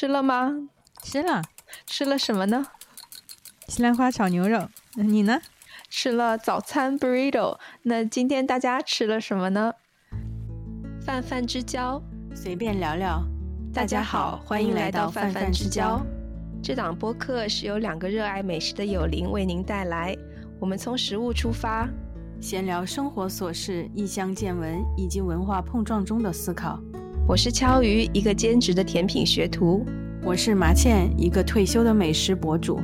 吃了吗？吃了，吃了什么呢？西兰花炒牛肉。你呢？吃了早餐 burrito。那今天大家吃了什么呢？泛泛之交，随便聊聊。大家好，欢迎来到泛泛之交。这档播客是由两个热爱美食的友邻为您带来。我们从食物出发，闲聊生活琐事、异乡见闻以及文化碰撞中的思考。我是敲鱼，一个兼职的甜品学徒。我是麻茜，一个退休的美食博主。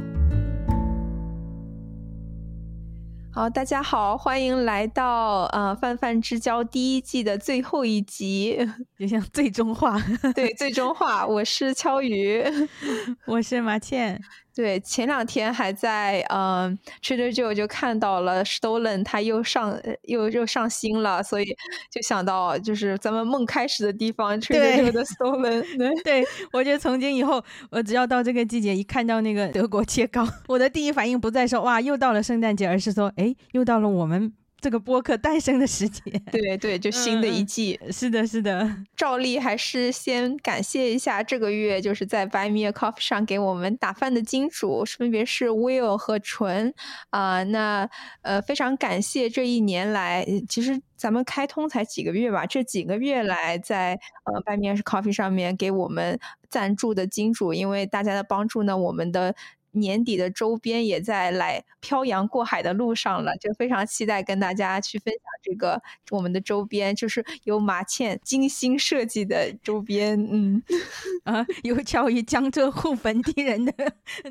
好，大家好，欢迎来到呃泛泛之交第一季的最后一集，就像最终话，对，最终话。我是敲鱼，我是麻茜。对，前两天还在嗯 Trader Joe 就看到了 Stolen，它又上又又上新了，所以就想到就是咱们梦开始的地方 Trader Joe 的 Stolen。对，我觉得从今以后，我只要到这个季节，一看到那个德国 切糕，我的第一反应不再说哇又到了圣诞节，而是说哎又到了我们。这个播客诞生的时间，对对，就新的一季，是的，是的。照例还是先感谢一下这个月就是在 Buy Me a Coffee 上给我们打饭的金主，分别是 Will 和纯啊。那呃，非常感谢这一年来，其实咱们开通才几个月吧，这几个月来在呃 Buy Me a Coffee 上面给我们赞助的金主，因为大家的帮助呢，我们的。年底的周边也在来漂洋过海的路上了，就非常期待跟大家去分享这个我们的周边，就是由马倩精心设计的周边，嗯，啊，有巧于江浙沪本地人的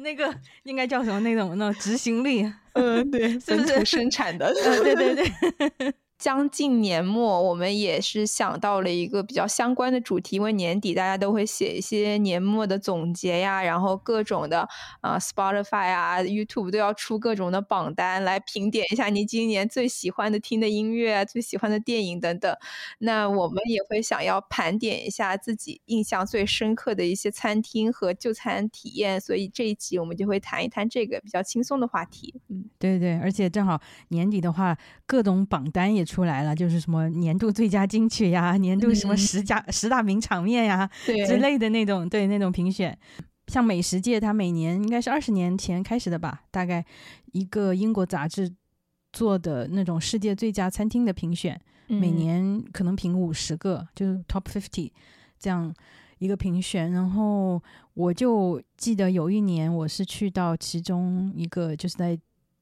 那个应该叫什么那种那种执行力，嗯，对，本土生产的，对对对。将近年末，我们也是想到了一个比较相关的主题，因为年底大家都会写一些年末的总结呀，然后各种的啊，Spotify 啊，YouTube 都要出各种的榜单来评点一下你今年最喜欢的听的音乐、最喜欢的电影等等。那我们也会想要盘点一下自己印象最深刻的一些餐厅和就餐体验，所以这一集我们就会谈一谈这个比较轻松的话题。嗯，对对，而且正好年底的话，各种榜单也。出来了，就是什么年度最佳金曲呀，年度什么十佳 十大名场面呀之类的那种，对那种评选。像美食界，它每年应该是二十年前开始的吧，大概一个英国杂志做的那种世界最佳餐厅的评选，每年可能评五十个，就是 Top Fifty 这样一个评选。然后我就记得有一年，我是去到其中一个，就是在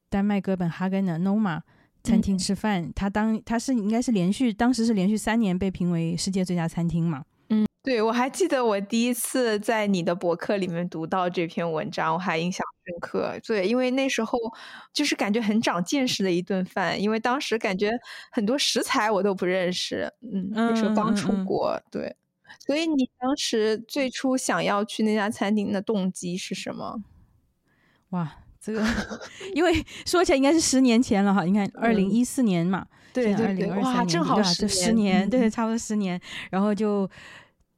丹麦哥本哈根的 Noma。餐厅吃饭，他当他是应该是连续，当时是连续三年被评为世界最佳餐厅嘛？嗯，对，我还记得我第一次在你的博客里面读到这篇文章，我还印象深刻。对，因为那时候就是感觉很长见识的一顿饭，因为当时感觉很多食材我都不认识，嗯，那时候刚出国，对，所以你当时最初想要去那家餐厅的动机是什么？哇！这个，因为说起来应该是十年前了哈，你看二零一四年嘛，对对对，哇，正好是十年，对，差不多十年。然后就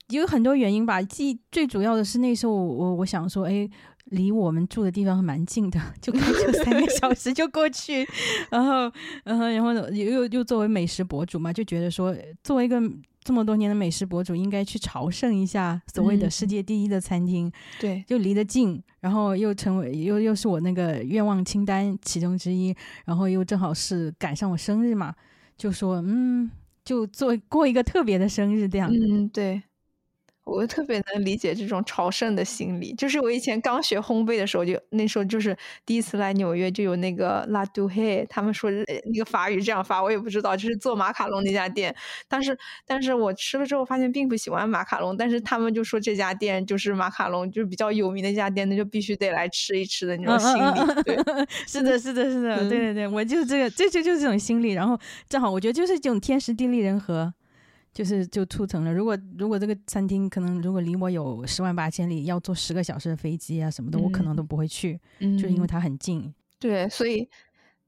有很多原因吧，既最主要的是那时候我我想说，哎，离我们住的地方蛮近的，就开车三个小时就过去。然后，然后，然后又又又作为美食博主嘛，就觉得说，作为一个。这么多年的美食博主应该去朝圣一下所谓的世界第一的餐厅，对，就离得近，然后又成为又又是我那个愿望清单其中之一，然后又正好是赶上我生日嘛，就说嗯，就做过一个特别的生日这样，嗯，对。我特别能理解这种朝圣的心理，就是我以前刚学烘焙的时候，就那时候就是第一次来纽约，就有那个 d o He，他们说那个法语这样发，我也不知道，就是做马卡龙那家店。但是，但是我吃了之后发现并不喜欢马卡龙，但是他们就说这家店就是马卡龙就是比较有名的一家店，那就必须得来吃一吃的那种心理。对，是的，是的，是的，对对对，我就是这个，这就就是这种心理。然后正好我觉得就是这种天时地利人和。就是就促成了，如果如果这个餐厅可能如果离我有十万八千里，要坐十个小时的飞机啊什么的，我可能都不会去，就因为它很近。对，所以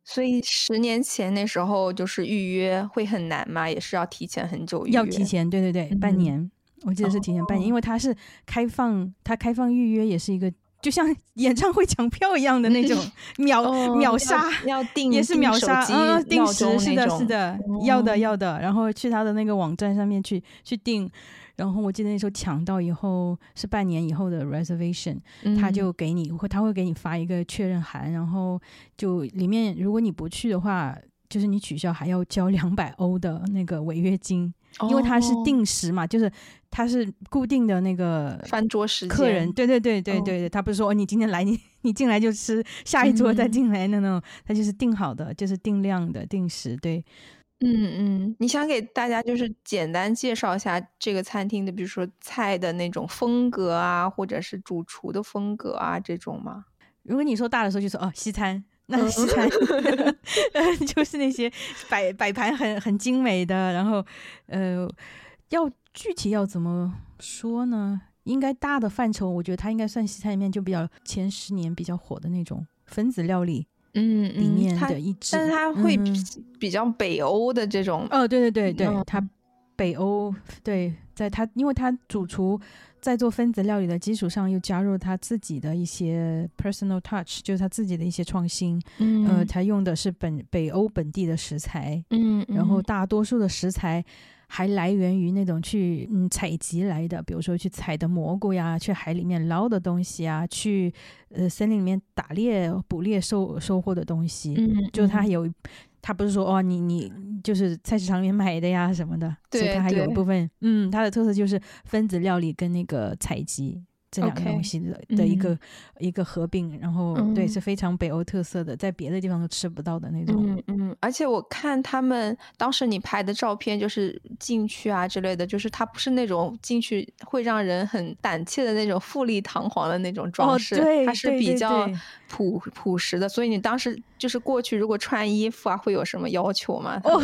所以十年前那时候就是预约会很难嘛，也是要提前很久预约。要提前，对对对，半年，我记得是提前半年，因为它是开放，它开放预约也是一个就像演唱会抢票一样的那种秒秒杀，要定也是秒杀，嗯，定时是的，是的，要的要的。然后去他的那个网站上面去去订，然后我记得那时候抢到以后是半年以后的 reservation，他就给你会他会给你发一个确认函，然后就里面如果你不去的话，就是你取消还要交两百欧的那个违约金。因为它是定时嘛，就是它是固定的那个饭桌时间，客人对对对对对对，他不是说你今天来你你进来就吃，下一桌再进来那种，他就是定好的，就是定量的定时。对，嗯嗯，你想给大家就是简单介绍一下这个餐厅的，比如说菜的那种风格啊，或者是主厨的风格啊这种吗？如果你说大的时候，就说哦西餐。那西餐 就是那些摆摆盘很很精美的，然后呃，要具体要怎么说呢？应该大的范畴，我觉得它应该算西餐里面就比较前十年比较火的那种分子料理，嗯，里面的一支，但是它会比较北欧的这种，哦，对对对对，它北欧对，在它因为它主厨。在做分子料理的基础上，又加入他自己的一些 personal touch，就是他自己的一些创新。嗯，呃，他用的是本北欧本地的食材。嗯，然后大多数的食材还来源于那种去嗯采集来的，比如说去采的蘑菇呀，去海里面捞的东西啊，去呃森林里面打猎捕猎收收获的东西。嗯，就他有。他不是说哦，你你就是菜市场里面买的呀什么的，所以他还有一部分，嗯，它的特色就是分子料理跟那个采集。这两个东西的的一个一个合并，然后对是非常北欧特色的，在别的地方都吃不到的那种。嗯嗯，而且我看他们当时你拍的照片，就是进去啊之类的，就是它不是那种进去会让人很胆怯的那种富丽堂皇的那种装饰，它是比较朴朴实的。所以你当时就是过去，如果穿衣服啊，会有什么要求吗？哦，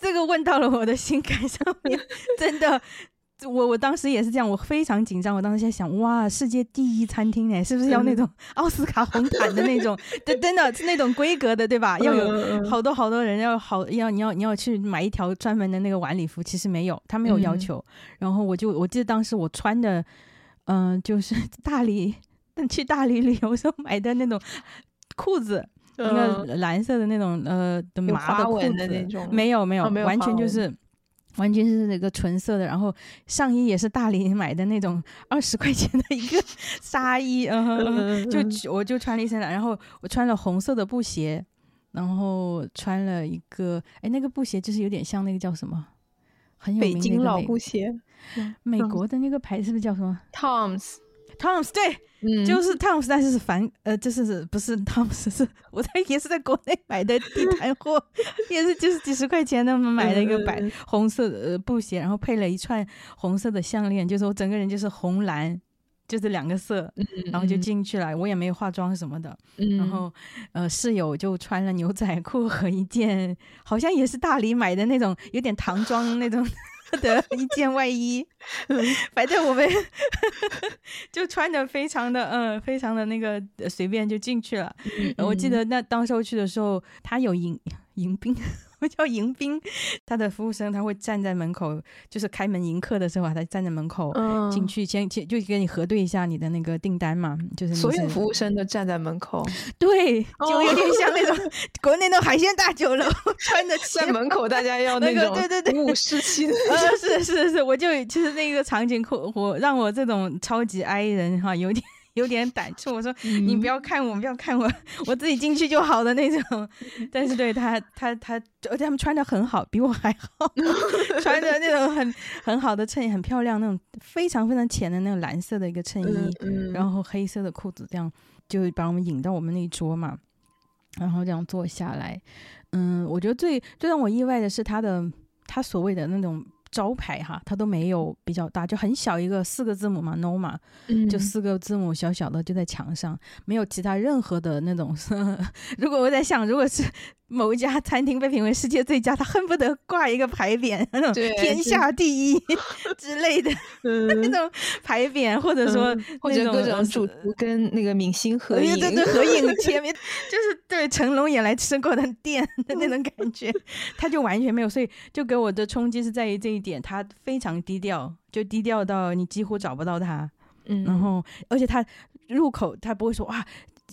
这个问到了我的心坎上面，真的。我我当时也是这样，我非常紧张。我当时在想，哇，世界第一餐厅哎，是不是要那种奥斯卡红毯的那种？真真的是那种规格的，对吧？要有好多好多人，要好要你要你要去买一条专门的那个晚礼服。其实没有，他没有要求。然后我就我记得当时我穿的，嗯，就是 大理去大理旅游时候买的那种裤子，那个蓝色的那种呃的麻的裤子，没有没有，完全就是。完全是那个纯色的，然后上衣也是大连买的那种 二十块钱的一个 纱衣，嗯，就我就穿了一身，然后我穿了红色的布鞋，然后穿了一个，哎，那个布鞋就是有点像那个叫什么，很有名北京老布鞋，美国的那个牌子是不是叫什么？Tom's。Tom's 对，就是 Tom's，但是是反呃，就是不是 Tom's，是我在也是在国内买的地 摊货，也是就是几十块钱的买了一个白红色的布鞋，然后配了一串红色的项链，就是我整个人就是红蓝，就是两个色，然后就进去了，我也没有化妆什么的，然后呃室友就穿了牛仔裤和一件好像也是大理买的那种有点唐装那种。的一件外衣，反正我们 就穿的非常的嗯，非常的那个随便就进去了。我记得那当时候去的时候，他有迎迎宾。叫迎宾，他的服务生他会站在门口，就是开门迎客的时候，他站在门口进去，先先就跟你核对一下你的那个订单嘛，就是所有服务生都站在门口，对，就有点像那种国内那种海鲜大酒楼，穿的在门口，大家要那个对对对，武士气的，是是是，我就其实那个场景，我让我这种超级 I 人哈，有点。有点胆怯，我说你不要看我，不要看我，我自己进去就好的那种。但是对他，他他，而且他们穿的很好，比我还好，穿着那种很很好的衬衣，很漂亮那种非常非常浅的那种蓝色的一个衬衣，然后黑色的裤子，这样就把我们引到我们那一桌嘛，然后这样坐下来。嗯，我觉得最最让我意外的是他的他所谓的那种。招牌哈，它都没有比较大，就很小一个四个字母嘛，no 嘛，就四个字母小小的就在墙上，没有其他任何的那种。如果我在想，如果是。某一家餐厅被评为世界最佳，他恨不得挂一个牌匾，那种天下第一 之类的 那种牌匾，或者说或者各种主厨跟那个明星合影，对对，合影 前面就是对成龙也来吃过的店的那种感觉，他就完全没有，所以就给我的冲击是在于这一点，他非常低调，就低调到你几乎找不到他。嗯，然后而且他入口他不会说哇。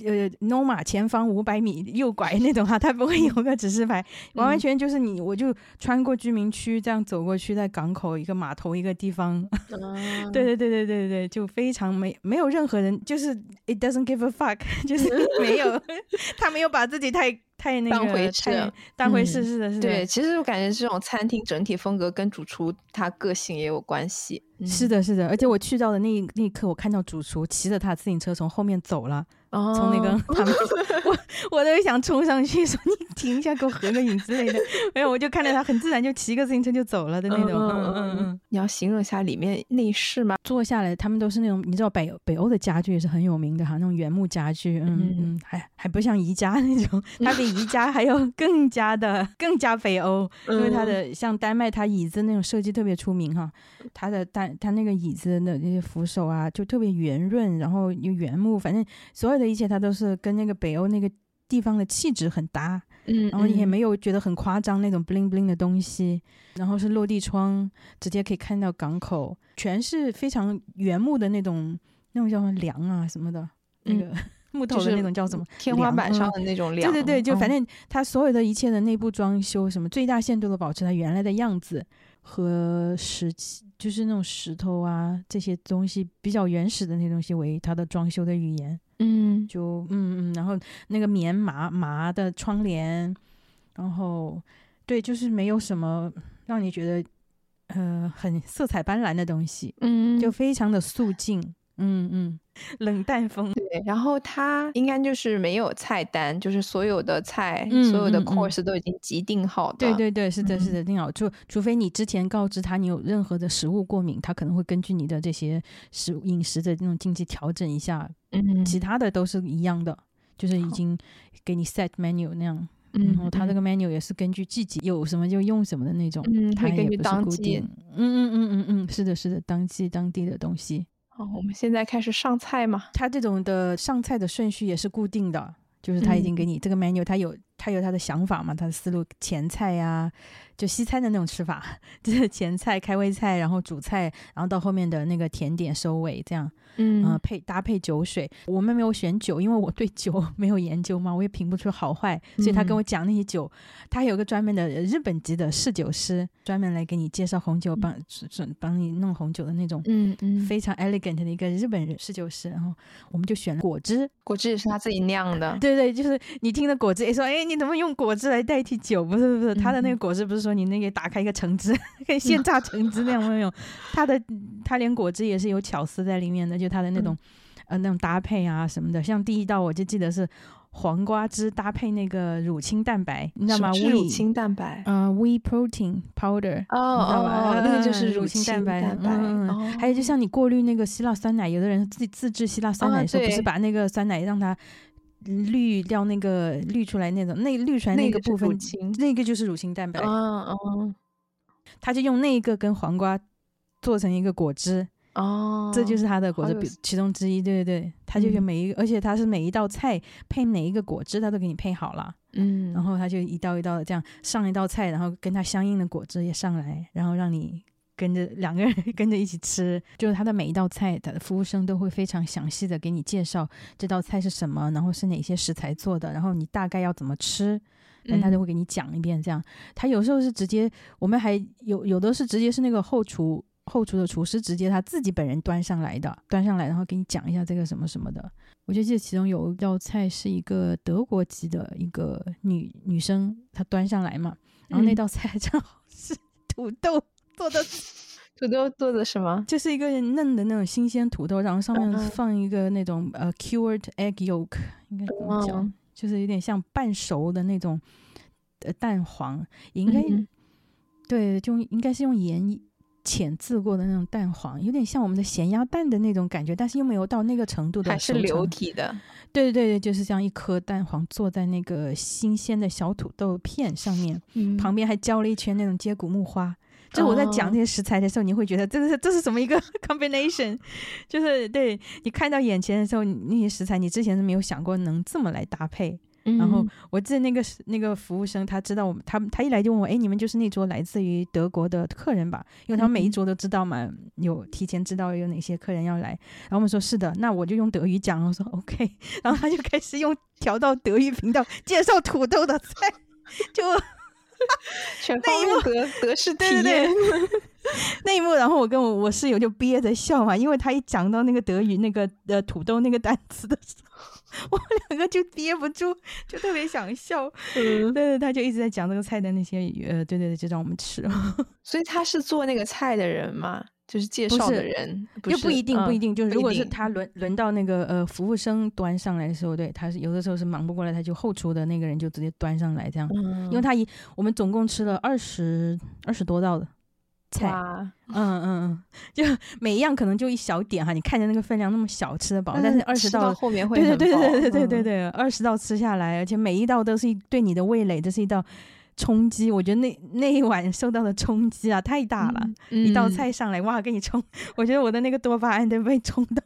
呃，Noma 前方五百米右拐那种哈，它不会有个指示牌，完完全就是你，我就穿过居民区这样走过去，在港口一个码头一个地方，对对对对对对，就非常没没有任何人，就是 It doesn't give a fuck，就是没有，他没有把自己太太那个当回事，当回事是的，是的。对，其实我感觉这种餐厅整体风格跟主厨他个性也有关系。是的，是的，而且我去到的那那一刻，我看到主厨骑着他的自行车从后面走了。从那个他们，我我都想冲上去说你停一下，给我合个影之类的。没有，我就看着他很自然就骑个自行车就走了的那种。嗯嗯嗯。你要形容一下里面内饰吗？坐下来，他们都是那种你知道北北欧的家具也是很有名的哈，那种原木家具。嗯嗯。还还不像宜家那种，它比宜家还要更加的更加北欧，因为它的像丹麦，它椅子那种设计特别出名哈。它的丹它那个椅子的那些扶手啊，就特别圆润，然后有原木，反正所有。的一切，它都是跟那个北欧那个地方的气质很搭，嗯，然后也没有觉得很夸张那种 bling bling 的东西，然后是落地窗，直接可以看到港口，全是非常原木的那种，那种叫什么梁啊什么的，那个木头的那种叫什么？天花板上的那种梁。对对对，就反正它所有的一切的内部装修，什么最大限度的保持它原来的样子和石器，就是那种石头啊这些东西比较原始的那东西为它的装修的语言。嗯，就嗯嗯，然后那个棉麻麻的窗帘，然后对，就是没有什么让你觉得呃很色彩斑斓的东西，嗯，就非常的素净，嗯嗯。冷淡风对，然后它应该就是没有菜单，就是所有的菜、所有的 course 都已经即定好的。对对对，是的，是的，定好。就除非你之前告知他你有任何的食物过敏，他可能会根据你的这些食饮食的那种禁忌调整一下。嗯，其他的都是一样的，就是已经给你 set menu 那样。然后他这个 menu 也是根据季节有什么就用什么的那种，嗯，它根据当季。嗯嗯嗯嗯嗯，是的，是的，当季当地的东西。好，我们现在开始上菜嘛。它这种的上菜的顺序也是固定的，就是他已经给你这个 menu，他有他有他的想法嘛，他的思路，前菜呀。就西餐的那种吃法，就是前菜、开胃菜，然后主菜，然后到后面的那个甜点收尾，这样，嗯，配搭配酒水。我们没有选酒，因为我对酒 没有研究嘛，我也评不出好坏，所以他跟我讲那些酒，他有个专门的日本籍的侍酒师，专门来给你介绍红酒，帮准帮你弄红酒的那种，嗯嗯，非常 elegant 的一个日本人侍酒师。然后我们就选了果汁，果汁也是他自己酿的，对对，就是你听的果汁，也说，哎，你怎么用果汁来代替酒？不是不是，他的那个果汁不是说。你那个打开一个橙汁，可以现榨橙汁那样没有？它的它连果汁也是有巧思在里面的，就它的那种呃那种搭配啊什么的。像第一道我就记得是黄瓜汁搭配那个乳清蛋白，你知道吗？乳清蛋白，嗯，whey protein powder，哦哦，那个就是乳清蛋白。嗯，还有就像你过滤那个希腊酸奶，有的人自己自制希腊酸奶的时候，不是把那个酸奶让它。滤掉那个滤出来那种，那滤出来那个部分，那个就是乳清蛋白。嗯嗯，他就用那个跟黄瓜做成一个果汁。哦，这就是他的果汁其中之一。对对对，他就每一，而且他是每一道菜配哪一个果汁，他都给你配好了。嗯，然后他就一道一道的这样上一道菜，然后跟他相应的果汁也上来，然后让你。跟着两个人跟着一起吃，就是他的每一道菜，他的服务生都会非常详细的给你介绍这道菜是什么，然后是哪些食材做的，然后你大概要怎么吃，但他都会给你讲一遍。这样，他有时候是直接，我们还有有的是直接是那个后厨后厨的厨师直接他自己本人端上来的，端上来然后给你讲一下这个什么什么的。我就记得其中有一道菜是一个德国籍的一个女女生，她端上来嘛，然后那道菜正好是土豆。做的 土豆做的什么？就是一个嫩的那种新鲜土豆，然后上面放一个那种呃 cured egg yolk，应该怎么讲？就是有点像半熟的那种呃蛋黄，应该对，就应该是用盐浅渍过的那种蛋黄，有点像我们的咸鸭蛋的那种感觉，但是又没有到那个程度的，还是流体的。对对对对，就是这样一颗蛋黄坐在那个新鲜的小土豆片上面，旁边还浇了一圈那种接骨木花。就我在讲这些食材的时候，你会觉得这是这是什么一个 combination？就是对你看到眼前的时候，那些食材你之前是没有想过能这么来搭配。然后我记得那个那个服务生，他知道我们，他他一来就问我，哎，你们就是那桌来自于德国的客人吧？因为他们每一桌都知道嘛，有提前知道有哪些客人要来。然后我们说是的，那我就用德语讲，我说 OK，然后他就开始用调到德语频道介绍土豆的菜，就 全方位德德式体验 那一幕。然后我跟我我室友就憋着笑嘛，因为他一讲到那个德语那个呃土豆那个单词的时候。我们两个就憋不住，就特别想笑。嗯，对对，他就一直在讲那个菜的那些，呃，对对对，就让我们吃。所以他是做那个菜的人吗？就是介绍的人？又不一定，不一定。就是如果是他轮轮到那个呃服务生端上来的时候，对，他是有的时候是忙不过来，他就后厨的那个人就直接端上来这样。嗯，因为他一我们总共吃了二十二十多道的。菜，嗯嗯嗯，就 每一样可能就一小点哈，你看着那个分量那么小，吃得饱，但是二十道后面会对对对对对对对对，二十道吃下来，而且每一道都是对你的味蕾，这是一道冲击。我觉得那那一晚受到的冲击啊，太大了。一道菜上来，哇，给你冲，我觉得我的那个多巴胺都被冲到，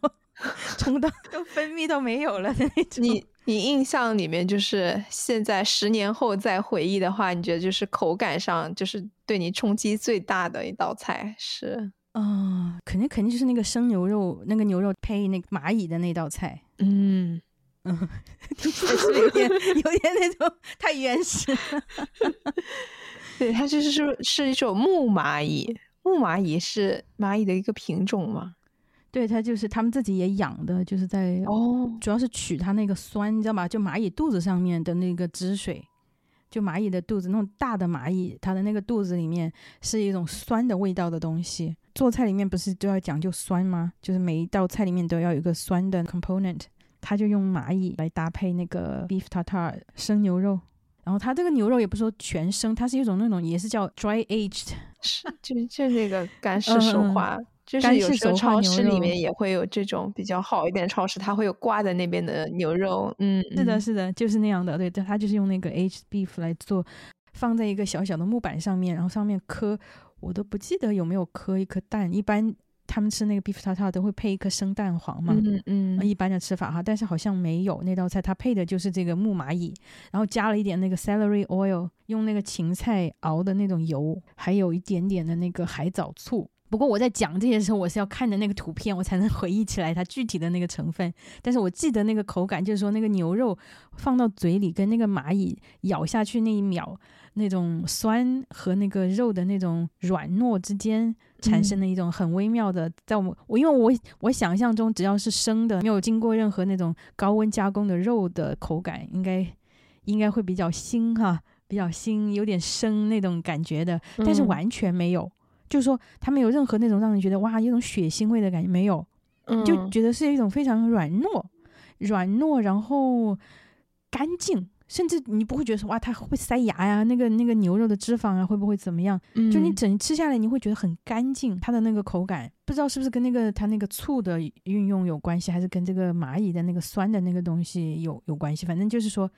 冲到都分泌都没有了的那种。你。你印象里面就是现在十年后再回忆的话，你觉得就是口感上就是对你冲击最大的一道菜是？啊，肯定肯定就是那个生牛肉，那个牛肉配那个蚂蚁的那道菜。嗯 嗯，是有点 有点那种太原始。对，它就是是是一种木蚂蚁，木蚂蚁是蚂蚁的一个品种嘛？对，它就是他们自己也养的，就是在哦，主要是取它那个酸，你知道吗？就蚂蚁肚子上面的那个汁水，就蚂蚁的肚子那种大的蚂蚁，它的那个肚子里面是一种酸的味道的东西。做菜里面不是都要讲究酸吗？就是每一道菜里面都要有一个酸的 component，他就用蚂蚁来搭配那个 beef tartar 生牛肉，然后它这个牛肉也不是说全生，它是一种那种也是叫 dry aged，是就就那个干式熟化。就是有时候超市里面也会有这种比较好一点超市，它会有挂在那边的牛肉。嗯，是的，是的，就是那样的。对，它就是用那个 aged beef 来做，放在一个小小的木板上面，然后上面磕，我都不记得有没有磕一颗蛋。一般他们吃那个 beef tartar 都会配一颗生蛋黄嘛。嗯嗯。一般的吃法哈，但是好像没有那道菜，它配的就是这个木蚂蚁，然后加了一点那个 celery oil，用那个芹菜熬的那种油，还有一点点的那个海藻醋。不过我在讲这些时候，我是要看的那个图片，我才能回忆起来它具体的那个成分。但是我记得那个口感，就是说那个牛肉放到嘴里跟那个蚂蚁咬下去那一秒，那种酸和那个肉的那种软糯之间产生的一种很微妙的，在我们我因为我我想象中只要是生的，没有经过任何那种高温加工的肉的口感，应该应该会比较腥哈，比较腥，有点生那种感觉的，但是完全没有。就是说，它没有任何那种让人觉得哇，有种血腥味的感觉，没有，就觉得是一种非常软糯、软糯，然后干净，甚至你不会觉得说哇，它会塞牙呀，那个那个牛肉的脂肪啊，会不会怎么样？就你整吃下来，你会觉得很干净，它的那个口感，不知道是不是跟那个它那个醋的运用有关系，还是跟这个蚂蚁的那个酸的那个东西有有关系？反正就是说。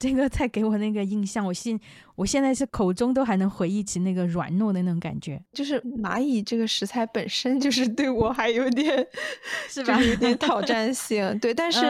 这个菜给我那个印象，我现我现在是口中都还能回忆起那个软糯的那种感觉。就是蚂蚁这个食材本身就是对我还有点，是吧？有点 挑战性。对，但是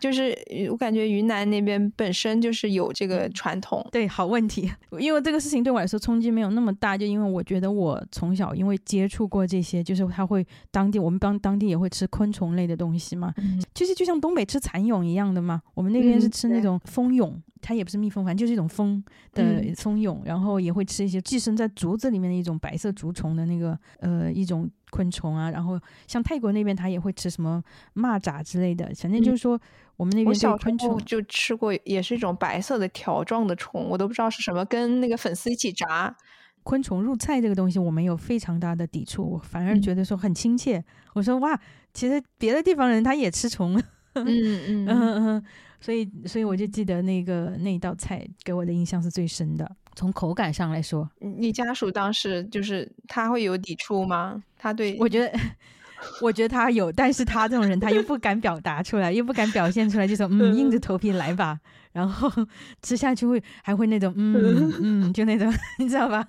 就是我感觉云南那边本身就是有这个传统。对，好问题。因为这个事情对我来说冲击没有那么大，就因为我觉得我从小因为接触过这些，就是他会当地我们当当地也会吃昆虫类的东西嘛。其实就像东北吃蚕蛹一样的嘛，我们那边是吃那种蜂蛹。它也不是蜜蜂，反正就是一种蜂的蜂蛹，然后也会吃一些寄生在竹子里面的一种白色竹虫的那个呃一种昆虫啊。然后像泰国那边，它也会吃什么蚂蚱之类的。反正就是说，我们那边小昆虫就吃过，也是一种白色的条状的虫，我都不知道是什么，跟那个粉丝一起炸。昆虫入菜这个东西，我们有非常大的抵触，我反而觉得说很亲切。我说哇，其实别的地方人他也吃虫。嗯嗯嗯嗯。所以，所以我就记得那个那一道菜给我的印象是最深的。从口感上来说，你家属当时就是他会有抵触吗？他对我觉得，我觉得他有，但是他这种人他又不敢表达出来，又不敢表现出来，就说嗯，硬着头皮来吧。然后 吃下去会还会那种嗯嗯，就那种，你知道吧？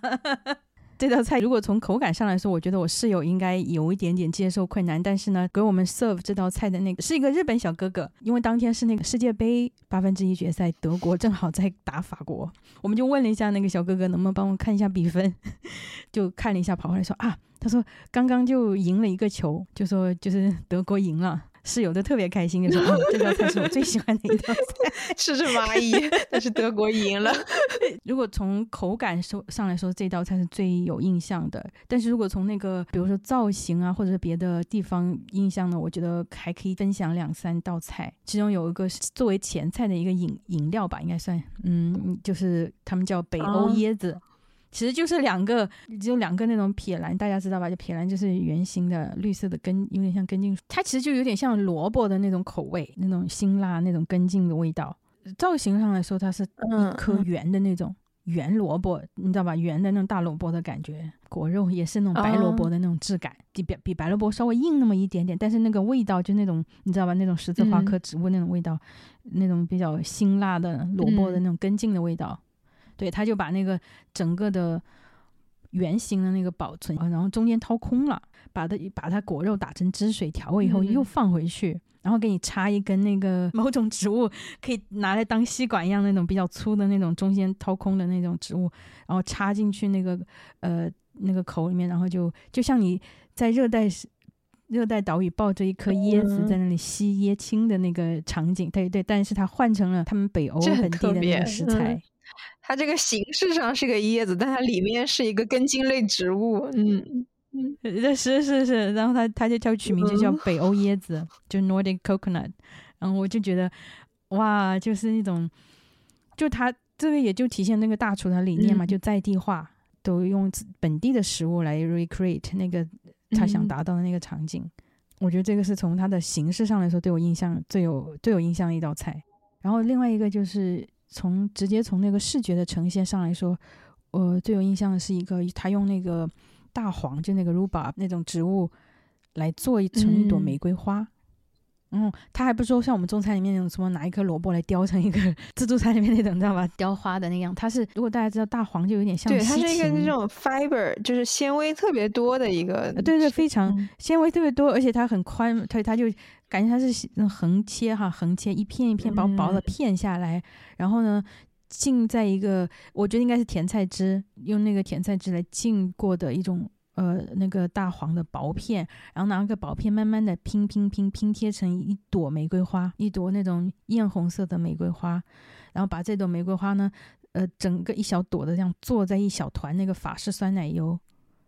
这道菜如果从口感上来说，我觉得我室友应该有一点点接受困难。但是呢，给我们 serve 这道菜的那个是一个日本小哥哥，因为当天是那个世界杯八分之一决赛，德国正好在打法国，我们就问了一下那个小哥哥能不能帮我看一下比分，就看了一下，跑回来说啊，他说刚刚就赢了一个球，就说就是德国赢了。室友都特别开心，就说：“ 这道菜是我最喜欢的一道菜，吃着蚂蚁。”但是德国赢了。如果从口感说上来说，这道菜是最有印象的。但是如果从那个，比如说造型啊，或者是别的地方印象呢，我觉得还可以分享两三道菜。其中有一个是作为前菜的一个饮饮料吧，应该算，嗯，就是他们叫北欧椰子。其实就是两个，只有两个那种撇蓝，大家知道吧？就撇蓝就是圆形的绿色的根，有点像根茎。它其实就有点像萝卜的那种口味，那种辛辣那种根茎的味道。造型上来说，它是一颗圆的那种圆萝卜，你知道吧？圆的那种大萝卜的感觉。果肉也是那种白萝卜的那种质感，比比白萝卜稍微硬那么一点点，但是那个味道就那种你知道吧？那种十字花科植物那种味道，那种比较辛辣的萝卜的那种根茎的味道。对，他就把那个整个的圆形的那个保存，然后中间掏空了，把它把它果肉打成汁水调味以后又放回去，然后给你插一根那个某种植物，可以拿来当吸管一样那种比较粗的那种中间掏空的那种植物，然后插进去那个呃那个口里面，然后就就像你在热带热带岛屿抱着一颗椰子在那里吸椰青的那个场景，对对，但是它换成了他们北欧本地的那个食材。它这个形式上是个椰子，但它里面是一个根茎类植物。嗯嗯，是是是，然后它它就叫取名就叫北欧椰子，就 Nordic Coconut。然后我就觉得，哇，就是那种，就它这个也就体现那个大厨的理念嘛，就在地化，都用本地的食物来 recreate 那个他想达到的那个场景。我觉得这个是从它的形式上来说，对我印象最有最有印象的一道菜。然后另外一个就是。从直接从那个视觉的呈现上来说，我最有印象的是一个，他用那个大黄，就那个 rhubarb 那种植物来做一成一朵玫瑰花。嗯，他还不说像我们中餐里面那种什么拿一颗萝卜来雕成一个 自助餐里面那种，你知道吧？雕花的那样。它是如果大家知道大黄，就有点像对，它是一个那种 fiber，就是纤维特别多的一个。对对，非常纤维特别多，而且它很宽，它它就。感觉它是横切哈，横切一片一片薄薄的片下来，然后呢浸在一个，我觉得应该是甜菜汁，用那个甜菜汁来浸过的一种呃那个大黄的薄片，然后拿个薄片慢慢的拼拼拼拼贴成一朵玫瑰花，一朵那种艳红色的玫瑰花，然后把这朵玫瑰花呢，呃整个一小朵的这样做在一小团那个法式酸奶油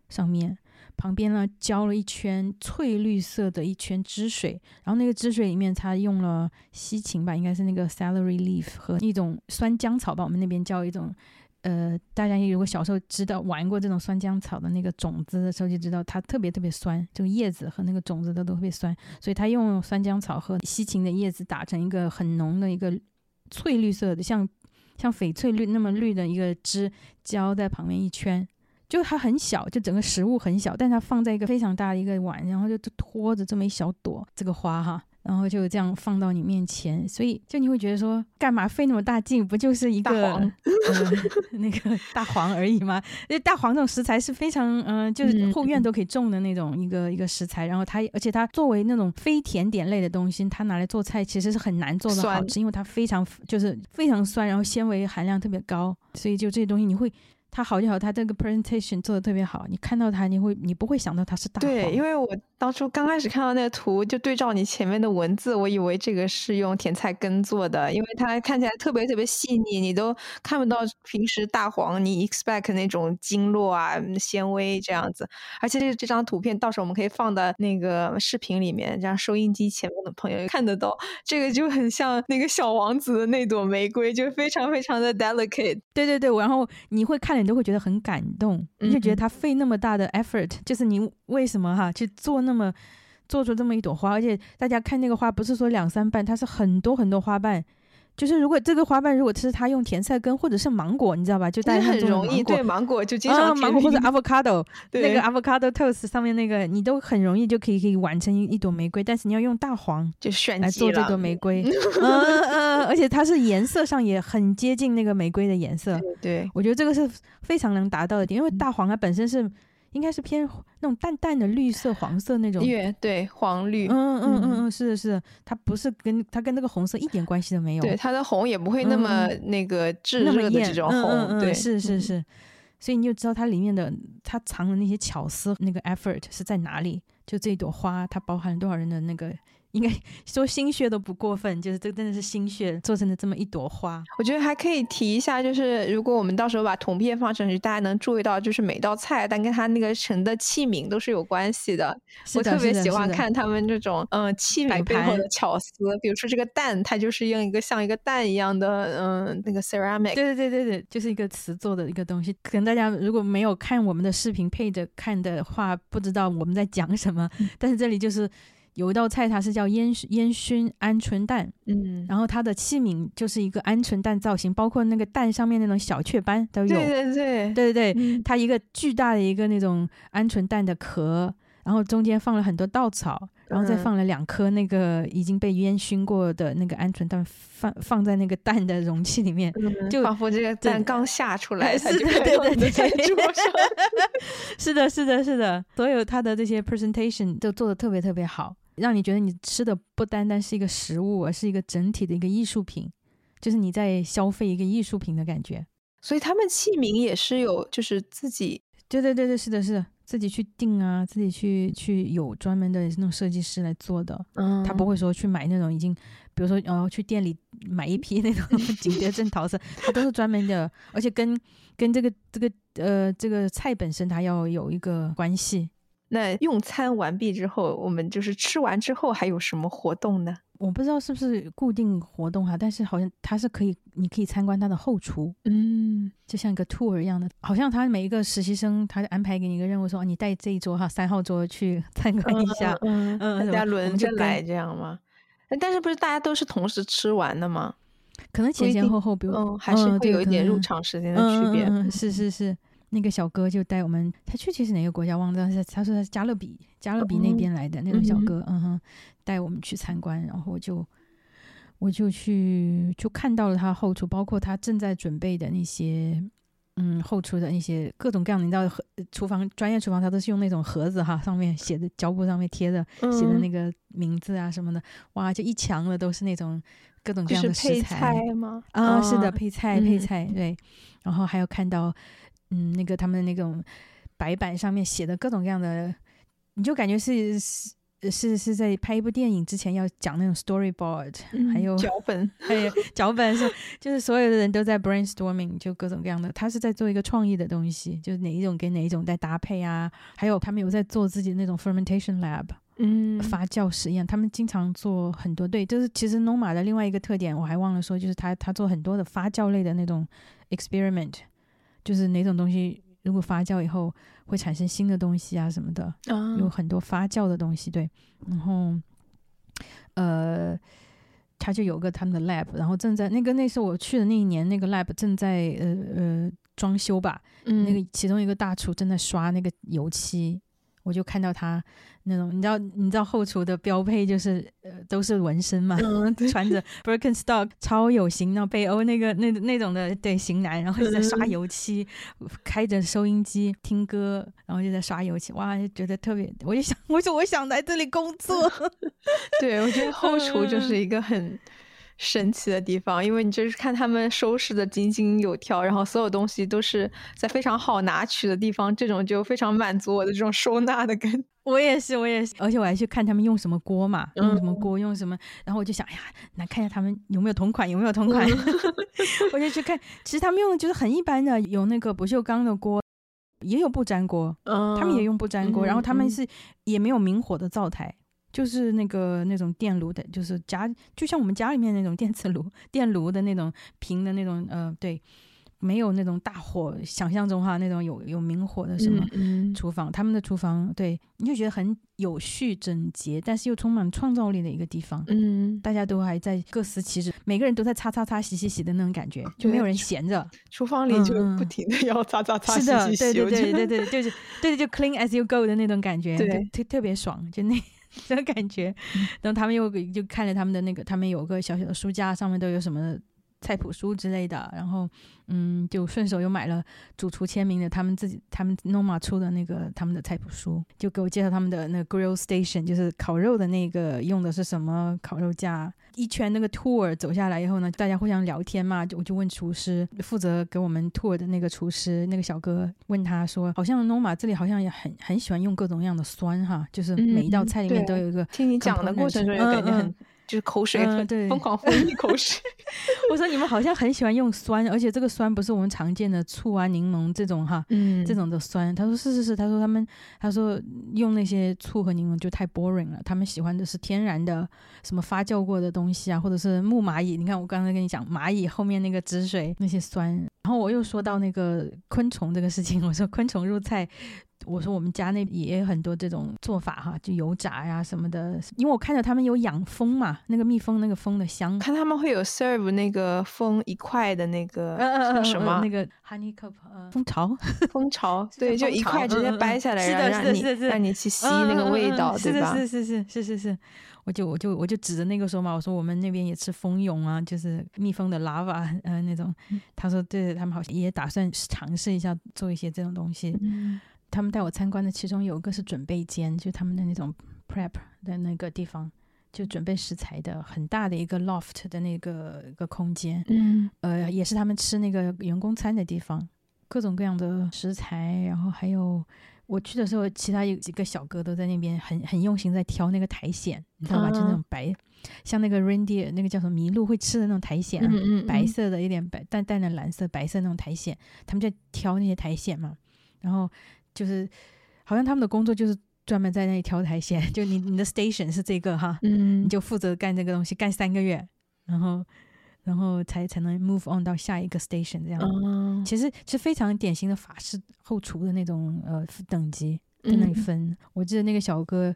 上面。旁边呢浇了一圈翠绿色的一圈汁水，然后那个汁水里面它用了西芹吧，应该是那个 celery leaf 和一种酸浆草吧，我们那边叫一种，呃，大家如果小时候知道玩过这种酸浆草的那个种子的时候，就知道它特别特别酸，这个叶子和那个种子的都特别酸，所以他用酸浆草和西芹的叶子打成一个很浓的一个翠绿色的，像像翡翠绿那么绿的一个汁浇在旁边一圈。就它很小，就整个食物很小，但它放在一个非常大的一个碗，然后就拖着这么一小朵这个花哈。然后就这样放到你面前，所以就你会觉得说，干嘛费那么大劲？不就是一个黄那个大黄而已吗？因 为大黄这种食材是非常嗯，就是后院都可以种的那种一个一个食材。然后它，而且它作为那种非甜点类的东西，它拿来做菜其实是很难做的好吃，因为它非常就是非常酸，然后纤维含量特别高，所以就这些东西你会。它好就好，他这个 presentation 做的特别好。你看到他，你会你不会想到他是大黄。对，因为我当初刚开始看到那个图，就对照你前面的文字，我以为这个是用甜菜根做的，因为它看起来特别特别细腻，你都看不到平时大黄你 expect 那种经络啊、纤维这样子。而且这这张图片到时候我们可以放到那个视频里面，让收音机前面的朋友看得到。这个就很像那个小王子的那朵玫瑰，就非常非常的 delicate。对对对，然后你会看。你都会觉得很感动，你就觉得他费那么大的 effort，就是你为什么哈去做那么做出这么一朵花，而且大家看那个花不是说两三瓣，它是很多很多花瓣就是如果这个花瓣如果是它用甜菜根或者是芒果，你知道吧？就大家很容易对芒果就经常芒果或者 avocado 那个 avocado toast 上面那个你都很容易就可以可以完成一一朵玫瑰，但是你要用大黄就炫来做这朵玫瑰，嗯嗯，而且它是颜色上也很接近那个玫瑰的颜色。对，我觉得这个是非常能达到的点，因为大黄它本身是。应该是偏那种淡淡的绿色、黄色那种，对黄绿，嗯嗯嗯嗯，是的，是的，它不是跟它跟那个红色一点关系都没有，对它的红也不会那么那个炙热的这种红，对，是是是，所以你就知道它里面的它藏的那些巧思，那个 effort 是在哪里，就这一朵花，它包含了多少人的那个。应该说心血都不过分，就是这真的是心血做成的这么一朵花。我觉得还可以提一下，就是如果我们到时候把图片放上去，大家能注意到，就是每道菜但跟它那个盛的器皿都是有关系的。我特别喜欢看他们这种嗯器皿背后的巧思，比如说这个蛋，它就是用一个像一个蛋一样的嗯那个 ceramic。对对对对对，就是一个瓷做的一个东西。可能大家如果没有看我们的视频配着看的话，不知道我们在讲什么。但是这里就是。有一道菜，它是叫烟烟熏鹌鹑蛋，嗯，然后它的器皿就是一个鹌鹑蛋造型，包括那个蛋上面那种小雀斑都有，对对对。对对对，它一个巨大的一个那种鹌鹑蛋的壳，然后中间放了很多稻草，然后再放了两颗那个已经被烟熏过的那个鹌鹑蛋，放放在那个蛋的容器里面，就仿佛这个蛋刚下出来，似的，对对对，是的，是的，是的，所有它的这些 presentation 都做的特别特别好。让你觉得你吃的不单单是一个食物，而是一个整体的一个艺术品，就是你在消费一个艺术品的感觉。所以他们器皿也是有，就是自己，对对对对，是的，是的，自己去定啊，自己去去有专门的那种设计师来做的。嗯，他不会说去买那种已经，比如说哦，去店里买一批那种 景德镇陶瓷，他都是专门的，而且跟跟这个这个呃这个菜本身它要有一个关系。那用餐完毕之后，我们就是吃完之后还有什么活动呢？我不知道是不是固定活动哈，但是好像它是可以，你可以参观它的后厨，嗯，就像一个 tour 一样的，好像他每一个实习生，他安排给你一个任务，说你带这一桌哈三号桌去参观一下，嗯嗯，大家轮着来这样吗？但是不是大家都是同时吃完的吗？可能前前后后，比如嗯，还是会有一点入场时间的区别，嗯是是是。那个小哥就带我们，他去其实哪个国家忘了，他他说他是加勒比，加勒比那边来的那种小哥，嗯哼，带我们去参观，然后我就我就去就看到了他后厨，包括他正在准备的那些，嗯，后厨的那些各种各样的，你知道，厨房专业厨房他都是用那种盒子哈，上面写的胶布上面贴的写的那个名字啊什么的，哇，就一墙的都是那种各种各样的食材吗？啊，是的，配菜配菜，对，然后还有看到。嗯，那个他们的那种白板上面写的各种各样的，你就感觉是是是是在拍一部电影之前要讲那种 storyboard，还有脚本，还有 脚本是就是所有的人都在 brainstorming，就各种各样的，他是在做一个创意的东西，就是哪一种跟哪一种在搭配啊，还有他们有在做自己的那种 fermentation lab，嗯，发酵实验，他们经常做很多，对，就是其实 Noma 的另外一个特点，我还忘了说，就是他他做很多的发酵类的那种 experiment。就是哪种东西如果发酵以后会产生新的东西啊什么的，有很多发酵的东西，对。然后，呃，他就有个他们的 lab，然后正在那个那时候我去的那一年，那个 lab 正在呃呃装修吧，那个其中一个大厨正在刷那个油漆。我就看到他那种，你知道，你知道后厨的标配就是呃都是纹身嘛，穿着 Birkenstock 超有型，那北欧那个那那种的对型男，然后就在刷油漆，开着收音机听歌，然后就在刷油漆，哇，就觉得特别，我就想，我说我想来这里工作。对，我觉得后厨就是一个很。神奇的地方，因为你就是看他们收拾的井井有条，然后所有东西都是在非常好拿取的地方，这种就非常满足我的这种收纳的感。我也是，我也是，而且我还去看他们用什么锅嘛，用什么锅，用什么，然后我就想，哎呀，来看一下他们有没有同款，有没有同款。我就去看，其实他们用的就是很一般的，有那个不锈钢的锅，也有不粘锅，他们也用不粘锅，然后他们是也没有明火的灶台。就是那个那种电炉的，就是家就像我们家里面那种电磁炉、电炉的那种平的那种，呃，对，没有那种大火，想象中哈那种有有明火的什么厨房，他们的厨房对你就觉得很有序整洁，但是又充满创造力的一个地方。嗯，大家都还在各司其职，每个人都在擦擦擦、洗洗洗的那种感觉，就没有人闲着。厨房里就不停的要擦擦擦、洗洗洗。对对对对对，就是对对就 clean as you go 的那种感觉，对，特特别爽，就那这种感觉。然后他们又就看着他们的那个，他们有个小小的书架，上面都有什么。菜谱书之类的，然后，嗯，就顺手又买了主厨签名的他们自己他们 Noma 出的那个他们的菜谱书，就给我介绍他们的那个 Grill Station，就是烤肉的那个用的是什么烤肉架。一圈那个 tour 走下来以后呢，大家互相聊天嘛，就我就问厨师，负责给我们 tour 的那个厨师那个小哥问他说，好像 Noma 这里好像也很很喜欢用各种各样的酸哈，就是每一道菜里面都有一个。听你讲的过程中，感觉很。就是口水，对，疯狂分泌口水。我说你们好像很喜欢用酸，而且这个酸不是我们常见的醋啊、柠檬这种哈，嗯，这种的酸。他说是是是，他说他们他说用那些醋和柠檬就太 boring 了，他们喜欢的是天然的，什么发酵过的东西啊，或者是木蚂蚁。你看我刚才跟你讲蚂蚁后面那个汁水那些酸，然后我又说到那个昆虫这个事情，我说昆虫入菜。我说我们家那也有很多这种做法哈，就油炸呀什么的。因为我看到他们有养蜂嘛，那个蜜蜂那个蜂的香，看他们会有 serve 那个蜂一块的那个什么那个 honey cup 蜂巢，蜂巢 对，就一块直接掰下来，然后让你让你去吸那个味道，对吧？是是是是是是，我就我就我就指着那个说嘛，我说我们那边也吃蜂蛹啊，就是蜜蜂的 larva 呃那种。他说对，他们好像也打算尝试一下做一些这种东西。他们带我参观的，其中有一个是准备间，就他们的那种 prep 的那个地方，就准备食材的很大的一个 loft 的那个一个空间。嗯，呃，也是他们吃那个员工餐的地方，各种各样的食材。然后还有我去的时候，其他有几个小哥都在那边很很用心在挑那个苔藓，你知道吧？就那种白，像那个 reindeer 那个叫什么麋鹿会吃的那种苔藓，白色的，有点白淡淡的蓝色、白色那种苔藓，他们在挑那些苔藓嘛，然后。就是，好像他们的工作就是专门在那里挑苔藓，就你你的 station 是这个哈，嗯，你就负责干这个东西，干三个月，然后然后才才能 move on 到下一个 station 这样。其实是非常典型的法式后厨的那种呃等级在那里分。我记得那个小哥，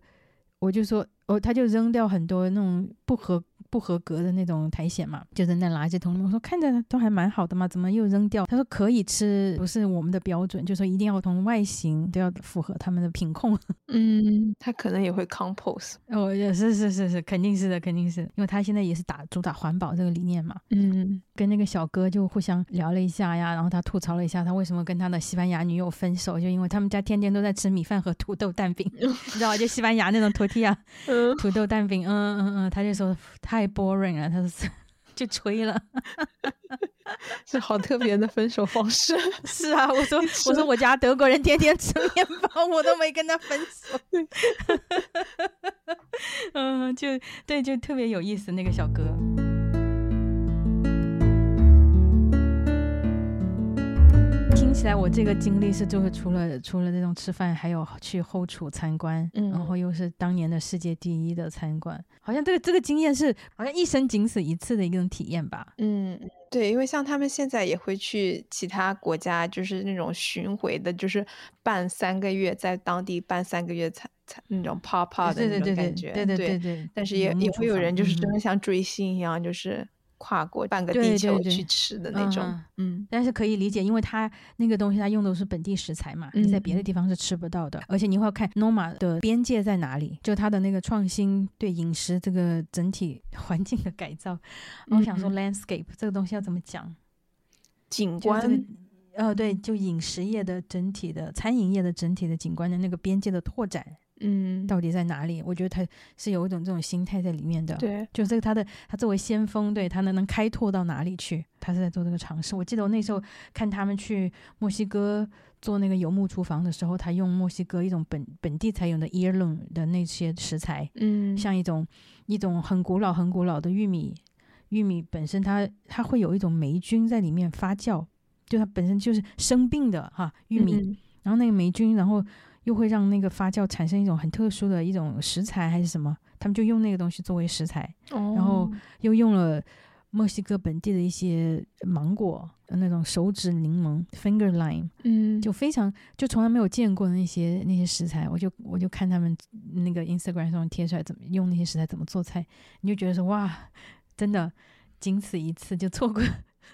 我就说哦，他就扔掉很多那种不合。不合格的那种苔藓嘛，就扔在垃圾桶里面。我说看着都还蛮好的嘛，怎么又扔掉？他说可以吃，不是我们的标准，就说一定要从外形都要符合他们的品控。嗯，他可能也会 compost。哦，也是是是是，肯定是的，肯定是，因为他现在也是打主打环保这个理念嘛。嗯，跟那个小哥就互相聊了一下呀，然后他吐槽了一下他为什么跟他的西班牙女友分手，就因为他们家天天都在吃米饭和土豆蛋饼，你知道吧？就西班牙那种土地啊，土豆蛋饼，嗯嗯嗯，他就说他。太 boring 了，他说 就吹了，是好特别的分手方式。是啊，我说我说我家德国人天天吃面包，我都没跟他分手。嗯，就对，就特别有意思那个小哥。起来，我这个经历是就是除了除了那种吃饭，还有去后厨参观，然后又是当年的世界第一的参观，好像这个这个经验是好像一生仅此一次的一种体验吧。嗯，对，因为像他们现在也会去其他国家，就是那种巡回的，就是办三个月，在当地办三个月才才那种 pop up 的那种感觉，对对对对。但是也也会有人就是真的像追星一样，就是。跨过半个地球去吃的那种，嗯，但是可以理解，因为它那个东西它用的是本地食材嘛，你在别的地方是吃不到的。而且你会要看 Noma 的边界在哪里，就它的那个创新对饮食这个整体 环境的改造。我想说 landscape 这个东西要怎么讲？景观，呃，对，就饮食业的整体的餐饮业的整体的景观的那个边界的拓展。嗯，到底在哪里？我觉得他是有一种这种心态在里面的。对，就这个他的他作为先锋，对他能能开拓到哪里去？他是在做这个尝试。我记得我那时候看他们去墨西哥做那个游牧厨房的时候，他用墨西哥一种本本地才有的 earlon 的那些食材，嗯，像一种一种很古老很古老的玉米，玉米本身它它会有一种霉菌在里面发酵，就它本身就是生病的哈玉米，然后那个霉菌，然后。又会让那个发酵产生一种很特殊的一种食材还是什么？他们就用那个东西作为食材，然后又用了墨西哥本地的一些芒果，那种手指柠檬 （finger lime），嗯，就非常就从来没有见过的那些那些食材，我就我就看他们那个 Instagram 上贴出来怎么用那些食材怎么做菜，你就觉得说哇，真的仅此一次就错过。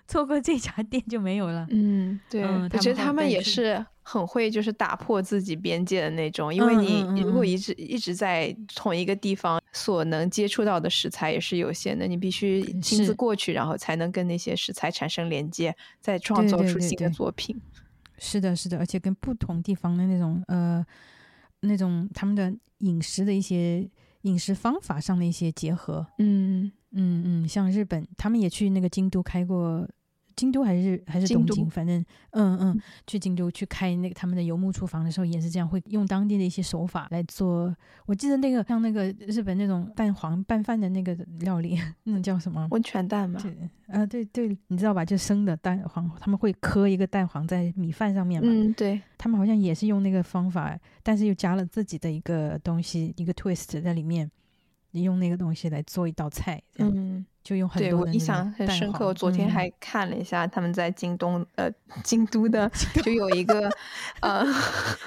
错过这家店就没有了。嗯，对，我觉得他们也是很会，就是打破自己边界的那种。因为你如果一直一直在同一个地方，所能接触到的食材也是有限的，你必须亲自过去，然后才能跟那些食材产生连接，再创造出新的作品。是的，是的，而且跟不同地方的那种呃那种他们的饮食的一些饮食方法上的一些结合。嗯。嗯嗯，像日本，他们也去那个京都开过，京都还是还是东京，反正嗯嗯，去京都去开那个他们的游牧厨房的时候也是这样，会用当地的一些手法来做。我记得那个像那个日本那种蛋黄拌饭的那个料理，那叫什么？温泉蛋吗？啊，对对，你知道吧？就生的蛋黄，他们会磕一个蛋黄在米饭上面嘛。嗯，对，他们好像也是用那个方法，但是又加了自己的一个东西，一个 twist 在里面。你用那个东西来做一道菜，嗯，就用很多。对我印象很深刻，我昨天还看了一下他们在京东，呃，京都的 就有一个，呃，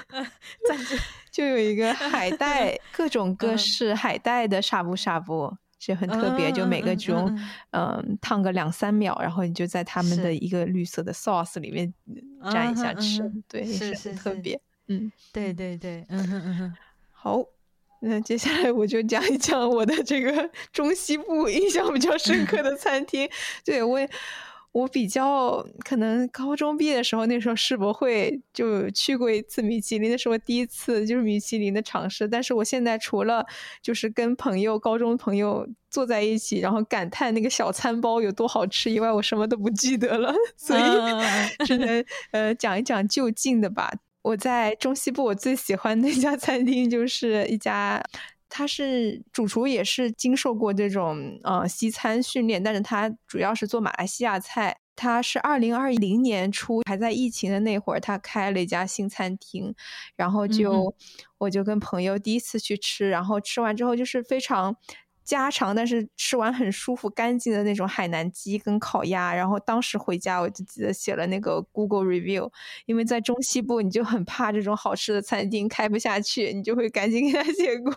暂时就有一个海带，各种各式海带的沙布沙布，是很特别，就每个种，嗯，烫个两三秒，然后你就在他们的一个绿色的 sauce 里面蘸一下吃，对，是是特别，嗯，对对对，嗯哼嗯哼，好。那接下来我就讲一讲我的这个 中西部印象比较深刻的餐厅。对我，我比较可能高中毕业的时候，那时候世博会就去过一次米其林，那是我第一次就是米其林的尝试。但是我现在除了就是跟朋友、高中朋友坐在一起，然后感叹那个小餐包有多好吃以外，我什么都不记得了，所以只能呃讲一讲就近的吧。我在中西部，我最喜欢那家餐厅就是一家，他是主厨，也是经受过这种呃西餐训练，但是他主要是做马来西亚菜。他是二零二零年初还在疫情的那会儿，他开了一家新餐厅，然后就我就跟朋友第一次去吃，然后吃完之后就是非常。家常，但是吃完很舒服、干净的那种海南鸡跟烤鸭。然后当时回家，我就记得写了那个 Google review，因为在中西部，你就很怕这种好吃的餐厅开不下去，你就会赶紧给他写过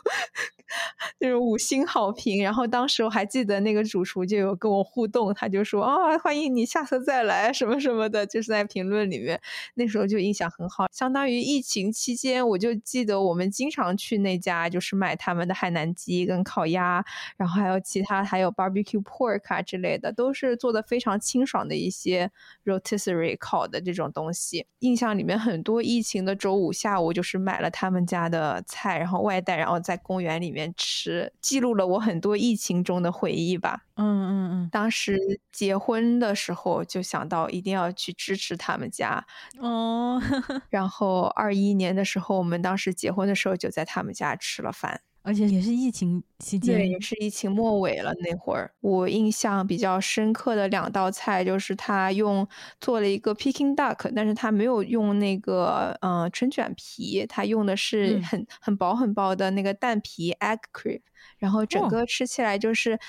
那种 五星好评。然后当时我还记得那个主厨就有跟我互动，他就说啊，欢迎你下次再来什么什么的，就是在评论里面。那时候就印象很好，相当于疫情期间，我就记得我们经常去那家，就是买他们的海南鸡跟烤鸭。然后还有其他，还有 barbecue pork 啊之类的，都是做的非常清爽的一些 rotisserie 烤的这种东西。印象里面很多疫情的周五下午，就是买了他们家的菜，然后外带，然后在公园里面吃，记录了我很多疫情中的回忆吧。嗯嗯嗯，当时结婚的时候就想到一定要去支持他们家哦。然后二一年的时候，我们当时结婚的时候就在他们家吃了饭。而且也是疫情期间，对，也是疫情末尾了那会儿。我印象比较深刻的两道菜就是他用做了一个 Peking duck，但是他没有用那个嗯春卷皮，他用的是很很薄很薄的那个蛋皮 egg cream，然后整个吃起来就是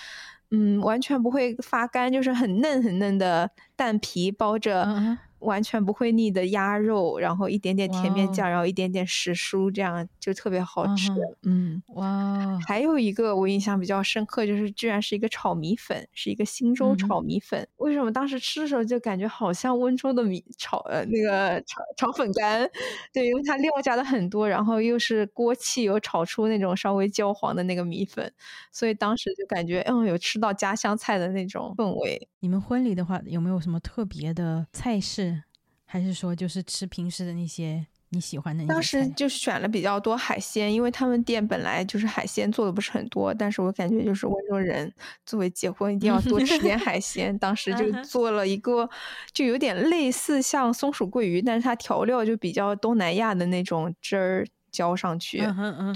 嗯完全不会发干，就是很嫩很嫩的蛋皮包着。完全不会腻的鸭肉，然后一点点甜面酱，然后一点点时蔬，这样就特别好吃。嗯，哇！还有一个我印象比较深刻，就是居然是一个炒米粉，是一个新州炒米粉。为什么当时吃的时候就感觉好像温州的米炒呃那个炒炒粉干？对，因为它料加的很多，然后又是锅气有炒出那种稍微焦黄的那个米粉，所以当时就感觉嗯有吃到家乡菜的那种氛围。你们婚礼的话有没有什么特别的菜式？还是说就是吃平时的那些你喜欢的？当时就选了比较多海鲜，因为他们店本来就是海鲜做的不是很多，但是我感觉就是温州人作为结婚一定要多吃点海 鲜。当时就做了一个，就有点类似像松鼠桂鱼，但是它调料就比较东南亚的那种汁儿浇上去。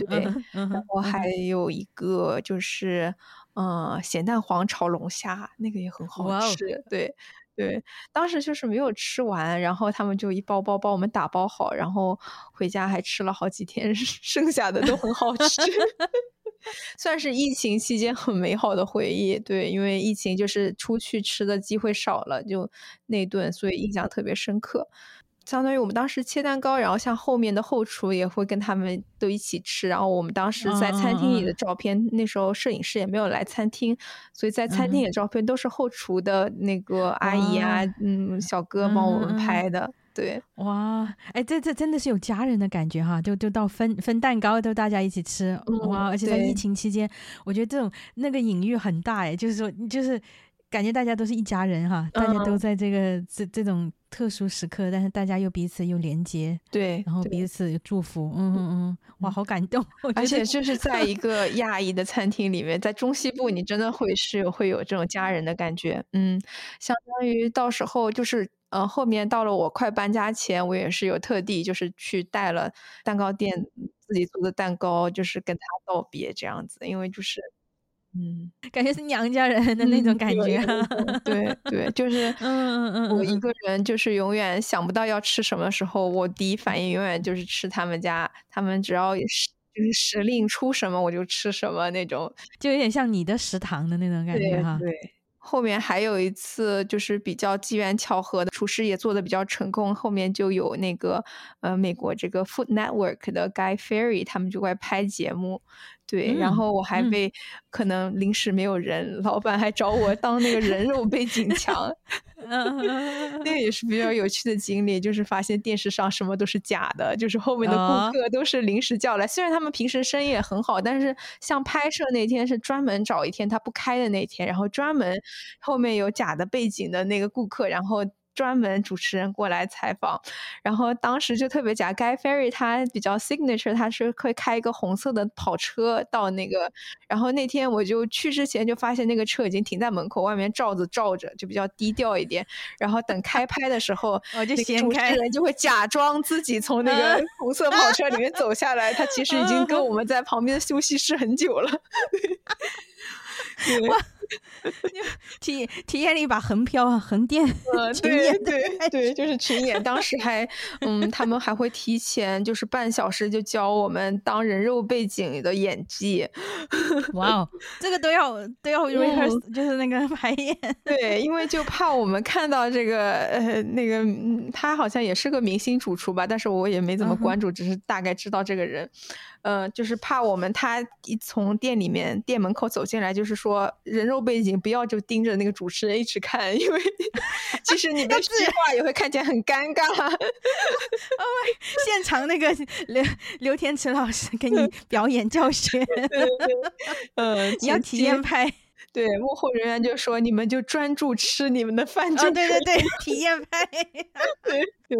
对，然后还有一个就是嗯咸蛋黄炒龙虾，那个也很好吃。对。对，当时就是没有吃完，然后他们就一包包帮我们打包好，然后回家还吃了好几天，剩下的都很好吃。算是疫情期间很美好的回忆。对，因为疫情就是出去吃的机会少了，就那顿，所以印象特别深刻。相当于我们当时切蛋糕，然后像后面的后厨也会跟他们都一起吃。然后我们当时在餐厅里的照片，那时候摄影师也没有来餐厅，所以在餐厅里的照片都是后厨的那个阿姨啊，嗯，小哥帮我们拍的。对，哇，哎，这这真的是有家人的感觉哈，就就到分分蛋糕都大家一起吃，哇，而且在疫情期间，我觉得这种那个隐喻很大哎，就是说就是感觉大家都是一家人哈，大家都在这个这这种特殊时刻，但是大家又彼此又连接，对，然后彼此祝福，嗯嗯嗯，哇，好感动，而且就是在一个亚裔的餐厅里面，在中西部，你真的会是会有这种家人的感觉，嗯，相当于到时候就是。嗯，后面到了我快搬家前，我也是有特地就是去带了蛋糕店自己做的蛋糕，就是跟他道别这样子，因为就是，嗯，感觉是娘家人的那种感觉，对对，就是，嗯嗯嗯，我一个人就是永远想不到要吃什么时候，我第一反应永远就是吃他们家，他们只要是就是时令出什么我就吃什么那种，就有点像你的食堂的那种感觉哈，对。后面还有一次，就是比较机缘巧合的，厨师也做的比较成功。后面就有那个呃，美国这个 Food Network 的 Guy Ferry，他们就来拍节目。对，然后我还被可能临时没有人，老板还找我当那个人肉 背景墙，那个也是比较有趣的经历，就是发现电视上什么都是假的，就是后面的顾客都是临时叫来，虽然他们平时生意也很好，但是像拍摄那天是专门找一天他不开的那天，然后专门后面有假的背景的那个顾客，然后。专门主持人过来采访，然后当时就特别假。Guy Ferry 他比较 signature，他是会开一个红色的跑车到那个，然后那天我就去之前就发现那个车已经停在门口，外面罩子罩着，就比较低调一点。然后等开 拍的时候，我就主持人就会假装自己从那个 红色跑车里面走下来，他其实已经跟 我们在旁边的休息室很久了。哇，体体验了一把横漂啊，横店群演，对对，就是群演。当时还，嗯，他们还会提前就是半小时就教我们当人肉背景的演技。哇哦，这个都要都要 rehearse，就是那个排演。对，因为就怕我们看到这个呃那个，他好像也是个明星主厨吧，但是我也没怎么关注，只是大概知道这个人。嗯，就是怕我们他一从店里面店门口走进来，就是说人肉背景，不要就盯着那个主持人一直看，因为 其实你的计划也会看起来很尴尬。哦，现场那个刘刘天池老师给你 表演教学，嗯，你要体验拍。对，幕后人员就说：“你们就专注吃你们的饭就对对对，体验拍。对对，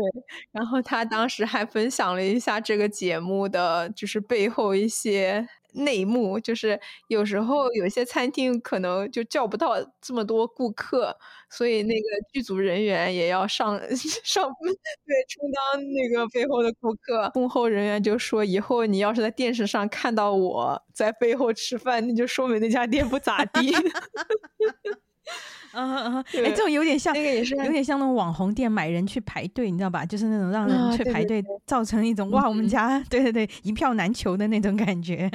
然后他当时还分享了一下这个节目的就是背后一些。内幕就是有时候有些餐厅可能就叫不到这么多顾客，所以那个剧组人员也要上 上对充当那个背后的顾客。幕后人员就说：“以后你要是在电视上看到我在背后吃饭，那就说明那家店不咋地。” 嗯嗯，哎，这种有点像，那个也是有点像那种网红店买人去排队，你知道吧？就是那种让人去排队，造成一种哇，我们家 对对对一票难求的那种感觉，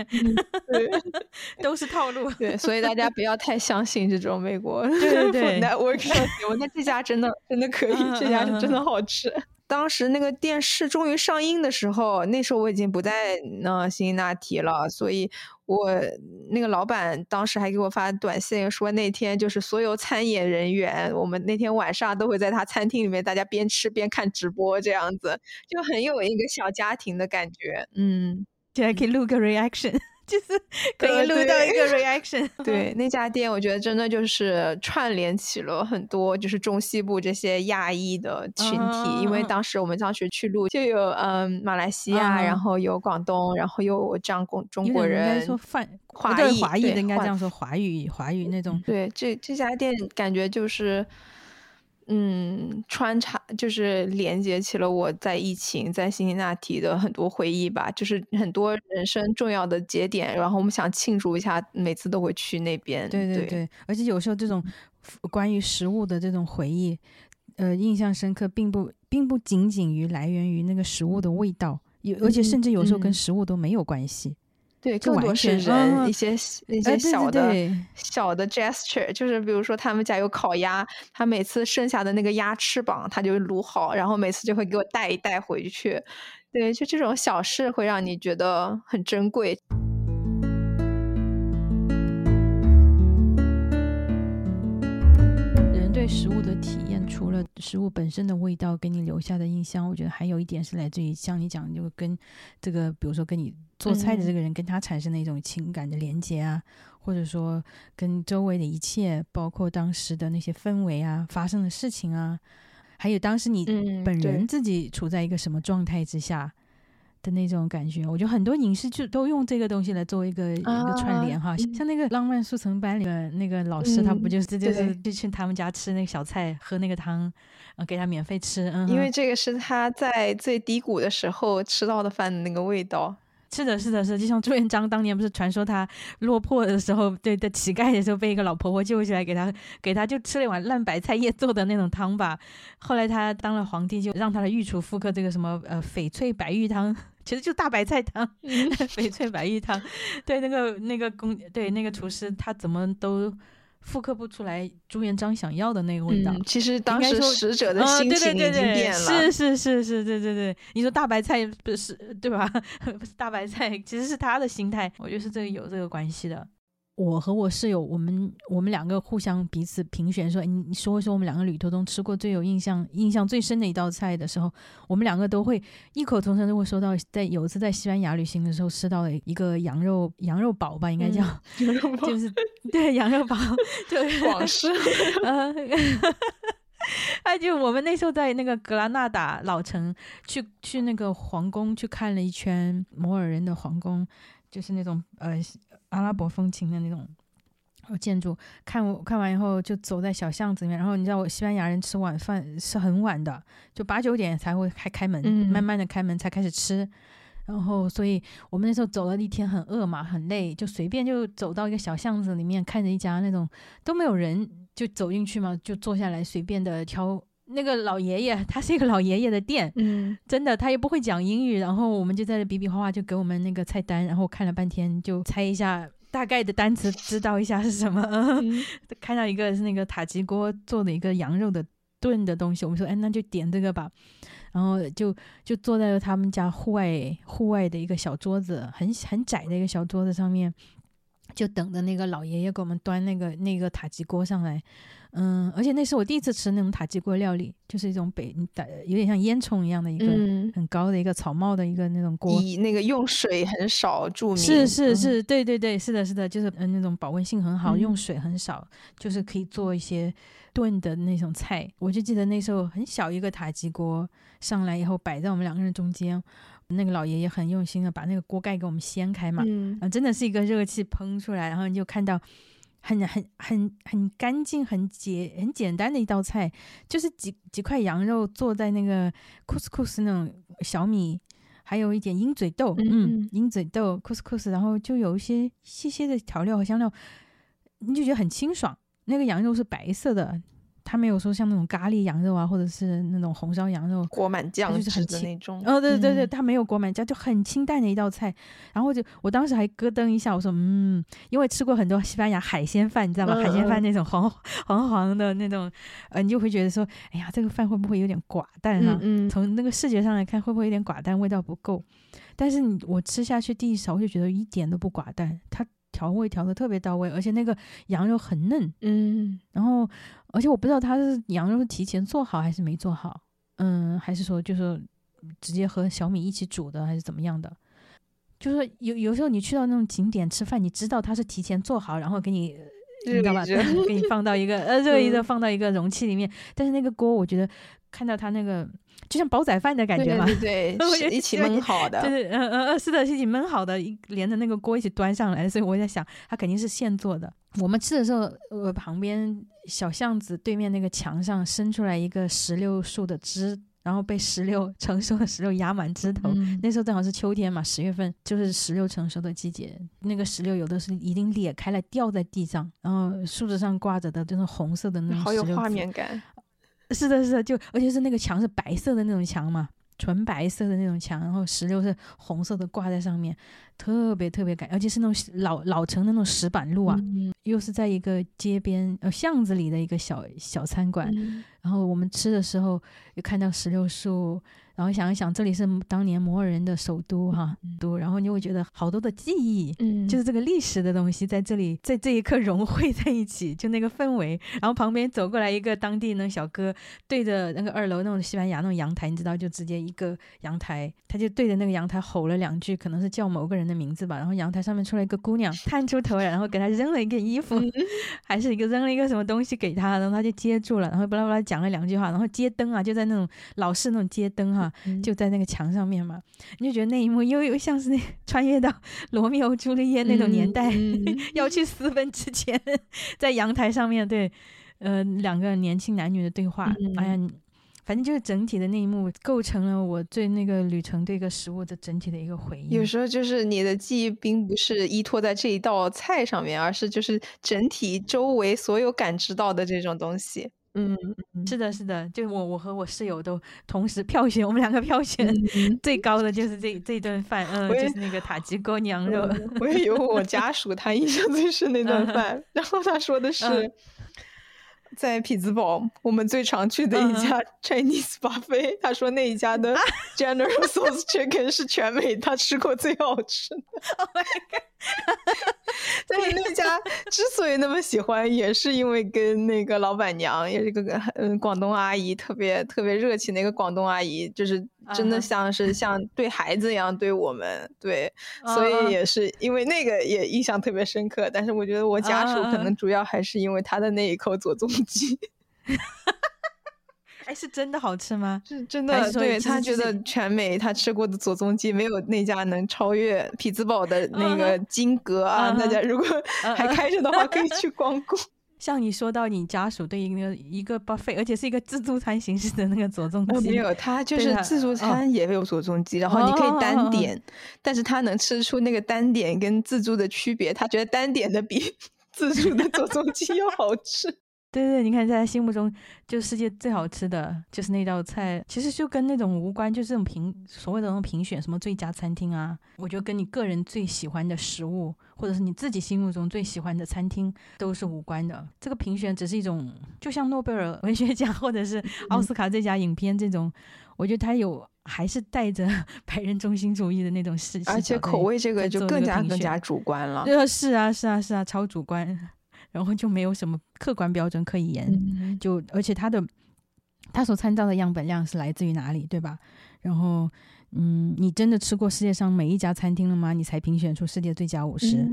都是套路。对，所以大家不要太相信这种美国对对对 network 上节目。那这家真的真的可以，这家是真的好吃。当时那个电视终于上映的时候，那时候我已经不在那辛辛那提了，所以我那个老板当时还给我发短信说，那天就是所有参演人员，我们那天晚上都会在他餐厅里面，大家边吃边看直播，这样子就很有一个小家庭的感觉。嗯，就还可以录个 reaction。就是 可以录到一个 reaction。对 那家店，我觉得真的就是串联起了很多，就是中西部这些亚裔的群体。因为当时我们当时去录，就有嗯马来西亚，然后有广东，然后有这样中中国人，应该说泛华裔，华裔的应该这样说，华语华语那种。对，这这家店感觉就是。嗯，穿插就是连接起了我在疫情在辛辛那提的很多回忆吧，就是很多人生重要的节点，然后我们想庆祝一下，每次都会去那边。对对对，而且有时候这种关于食物的这种回忆，呃，印象深刻，并不并不仅仅于来源于那个食物的味道，有而且甚至有时候跟食物都没有关系。对，更多是人一些一些小的小的 gesture，就是比如说他们家有烤鸭，他每次剩下的那个鸭翅膀，他就卤好，然后每次就会给我带一袋回去。对，就这种小事会让你觉得很珍贵。食物的体验，除了食物本身的味道给你留下的印象，我觉得还有一点是来自于像你讲，就跟这个，比如说跟你。做菜的这个人跟他产生的一种情感的连接啊，或者说跟周围的一切，包括当时的那些氛围啊，发生的事情啊，还有当时你本人自己处在一个什么状态之下的那种感觉，我觉得很多影视剧都用这个东西来做一个一个串联哈。像那个《浪漫速成班》里的那个老师，他不就是就是就去他们家吃那个小菜，喝那个汤，给他免费吃，嗯，因为这个是他在最低谷的时候吃到的饭的那个味道。是的，是的，是，就像朱元璋当年不是传说他落魄的时候，对的乞丐的时候被一个老婆婆救起来，给他给他就吃了一碗烂白菜叶做的那种汤吧。后来他当了皇帝，就让他的御厨复刻这个什么呃翡翠白玉汤，其实就大白菜汤，翡翠白玉汤。对，那个那个工，对那个厨师，他怎么都。复刻不出来朱元璋想要的那个味道。其实当时使者的心情已经变了。是是是是，对对对。你说大白菜不是对吧？不 是大白菜，其实是他的心态。我觉得是这个有这个关系的。我和我室友，我们我们两个互相彼此评选，说你你说一说我们两个旅途中吃过最有印象、印象最深的一道菜的时候，我们两个都会异口同声都会说到，在有一次在西班牙旅行的时候吃到了一个羊肉羊肉堡吧，应该叫，就是对羊肉堡，就是 广式，呃，哎就我们那时候在那个格拉纳达老城去去那个皇宫去看了一圈摩尔人的皇宫，就是那种呃。阿拉伯风情的那种建筑，看我看完以后就走在小巷子里面，然后你知道，我西班牙人吃晚饭是很晚的，就八九点才会开开门，慢慢的开门才开始吃，然后所以我们那时候走了一天很饿嘛，很累，就随便就走到一个小巷子里面，看着一家那种都没有人，就走进去嘛，就坐下来随便的挑。那个老爷爷，他是一个老爷爷的店，嗯，真的，他也不会讲英语，然后我们就在这比比划划，就给我们那个菜单，然后看了半天，就猜一下大概的单词，知道一下是什么。看到一个是那个塔吉锅做的一个羊肉的炖的东西，我们说，哎，那就点这个吧。然后就就坐在了他们家户外户外的一个小桌子，很很窄的一个小桌子上面，就等着那个老爷爷给我们端那个那个塔吉锅上来。嗯，而且那是我第一次吃那种塔吉锅料理，就是一种北打有点像烟囱一样的一个很高的一个草帽的一个那种锅，以那个用水很少著名。是是是，对对对，是的是的，就是嗯那种保温性很好，用水很少，就是可以做一些炖的那种菜。我就记得那时候很小一个塔吉锅上来以后摆在我们两个人中间，那个老爷爷很用心的把那个锅盖给我们掀开嘛，嗯，真的是一个热气喷出来，然后你就看到。很很很很干净、很简很简单的一道菜，就是几几块羊肉做在那个 couscous 那种小米，还有一点鹰嘴豆，嗯，鹰嘴豆 couscous，然后就有一些细细的调料和香料，你就觉得很清爽。那个羊肉是白色的。他没有说像那种咖喱羊肉啊，或者是那种红烧羊肉裹满酱就是很清那种。哦，对对对，他没有裹满酱，就很清淡的一道菜。然后就我当时还咯噔一下，我说嗯，因为吃过很多西班牙海鲜饭，你知道吗？海鲜饭那种黄黄黄的那种，呃，你就会觉得说，哎呀，这个饭会不会有点寡淡哈？从那个视觉上来看，会不会有点寡淡，味道不够？但是你我吃下去第一勺我就觉得一点都不寡淡，它。调味调的特别到位，而且那个羊肉很嫩，嗯，然后而且我不知道他是羊肉是提前做好还是没做好，嗯，还是说就是直接和小米一起煮的，还是怎么样的？就是有有时候你去到那种景点吃饭，你知道他是提前做好，然后给你，你知道吧？给你放到一个呃热 一热放到一个容器里面，但是那个锅我觉得看到它那个。就像煲仔饭的感觉嘛，对，是一起焖好的，对，嗯嗯嗯，是的，是一起焖好的，一连着那个锅一起端上来，所以我在想，它肯定是现做的。我们吃的时候，呃，旁边小巷子对面那个墙上伸出来一个石榴树的枝，然后被石榴 成熟的石榴压满枝头。那时候正好是秋天嘛，十月份就是石榴成熟的季节。那个石榴有的是已经裂开了掉在地上，然后树枝上挂着的就是红色的那种，好有画面感。是的，是的，就而且是那个墙是白色的那种墙嘛，纯白色的那种墙，然后石榴是红色的挂在上面，特别特别感，而且是那种老老城的那种石板路啊，又是在一个街边呃巷子里的一个小小餐馆，然后我们吃的时候又看到石榴树。然后想一想，这里是当年摩尔人的首都哈都，然后你会觉得好多的记忆，嗯，就是这个历史的东西在这里，在这一刻融汇在一起，就那个氛围。然后旁边走过来一个当地那小哥，对着那个二楼那种西班牙那种阳台，你知道，就直接一个阳台，他就对着那个阳台吼了两句，可能是叫某个人的名字吧。然后阳台上面出来一个姑娘，探出头来，然后给他扔了一个衣服，还是一个扔了一个什么东西给他，然后他就接住了，然后巴拉巴拉讲了两句话，然后街灯啊，就在那种老式那种街灯哈。就在那个墙上面嘛，你就觉得那一幕又又像是那穿越到罗密欧朱丽叶那种年代，要去私奔之前，在阳台上面对，呃，两个年轻男女的对话。哎呀，反正就是整体的那一幕构成了我对那个旅程对一个食物的整体的一个回忆。有时候就是你的记忆并不是依托在这一道菜上面，而是就是整体周围所有感知到的这种东西。嗯，是的，是的，就我，我和我室友都同时票选，我们两个票选最高的就是这这顿饭，嗯，就是那个塔吉锅娘肉。我也有我家属，他印象最深那顿饭，然后他说的是。在匹兹堡，我们最常去的一家 Chinese buffet，他说那一家的 General Sauce Chicken 是全美他吃过最好吃的。Oh my god！对那家之所以那么喜欢，也是因为跟那个老板娘也是个嗯广东阿姨，特别特别热情的一个广东阿姨，就是。真的像是像对孩子一样对我们，对，所以也是因为那个也印象特别深刻。但是我觉得我家属可能主要还是因为他的那一口左宗鸡，哎，是真的好吃吗？是真的，对他觉得全美他吃过的左宗鸡没有那家能超越匹兹堡的那个金阁啊！大家如果还开着的话，可以 去光顾。像你说到你家属对一个一个 buffet，而且是一个自助餐形式的那个左宗鸡，没有，他就是自助餐也有左宗鸡，然后你可以单点，但是他能吃出那个单点跟自助的区别，他觉得单点的比 自助的左宗鸡要好吃。对对，你看在他心目中，就世界最好吃的就是那道菜，其实就跟那种无关，就是这种评所谓的那种评选什么最佳餐厅啊，我觉得跟你个人最喜欢的食物，或者是你自己心目中最喜欢的餐厅都是无关的。这个评选只是一种，就像诺贝尔文学奖或者是 奥斯卡最佳影片这种，我觉得它有还是带着 白人中心主义的那种事情，而且口味这个就更加更加主观了。呃，是啊，是啊，是啊，超主观。然后就没有什么客观标准可以言，就而且他的他所参照的样本量是来自于哪里，对吧？然后，嗯，你真的吃过世界上每一家餐厅了吗？你才评选出世界最佳五十？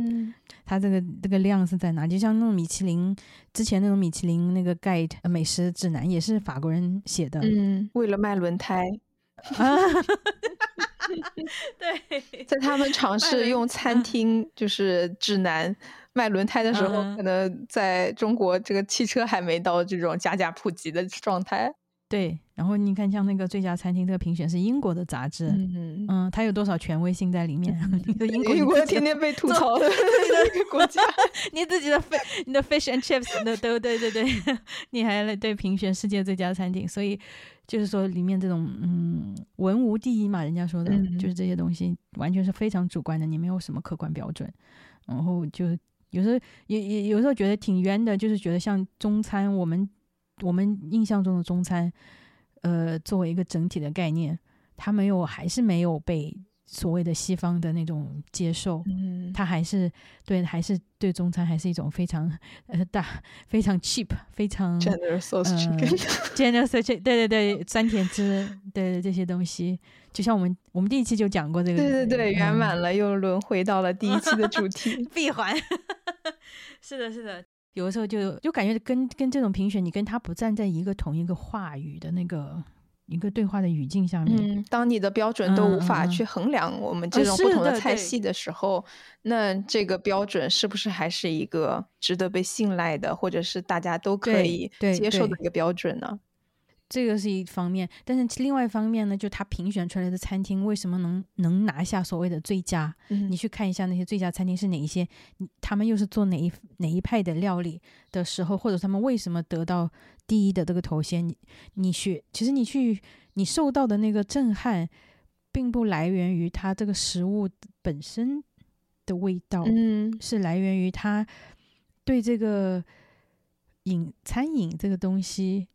他这个这个量是在哪？就像那种米其林之前那种米其林那个 guide 美食指南也是法国人写的，嗯，为了卖轮胎 对，在他们尝试用餐厅就是指南。卖轮胎的时候，可能在中国这个汽车还没到这种家家普及的状态。对，然后你看，像那个最佳餐厅这个评选是英国的杂志，嗯嗯，它有多少权威性在里面？英国，英国天天被吐槽 的一个国家，你自己的 fish，你的 fish and chips 都都对对对，你还来对评选世界最佳餐厅，所以就是说里面这种嗯文无第一嘛，人家说的就是这些东西完全是非常主观的，你没有什么客观标准，然后就。有时候也也有时候觉得挺冤的，就是觉得像中餐，我们我们印象中的中餐，呃，作为一个整体的概念，它没有还是没有被所谓的西方的那种接受，嗯，它还是对还是对中餐还是一种非常呃大非常 cheap 非常 generous generous 对对对酸甜汁对这些东西。就像我们我们第一期就讲过这个，对对对，圆满了，又轮回到了第一期的主题，闭环。是的，是的，有的时候就就感觉跟跟这种评选，你跟他不站在一个同一个话语的那个一个对话的语境下面。嗯，当你的标准都无法去衡量我们这种不同的菜系的时候，那这个标准是不是还是一个值得被信赖的，或者是大家都可以接受的一个标准呢？这个是一方面，但是另外一方面呢，就他评选出来的餐厅为什么能能拿下所谓的最佳？你去看一下那些最佳餐厅是哪一些，他们又是做哪一哪一派的料理的时候，或者他们为什么得到第一的这个头衔？你你学，其实你去你受到的那个震撼，并不来源于它这个食物本身的味道，嗯，是来源于他对这个饮餐饮这个东西。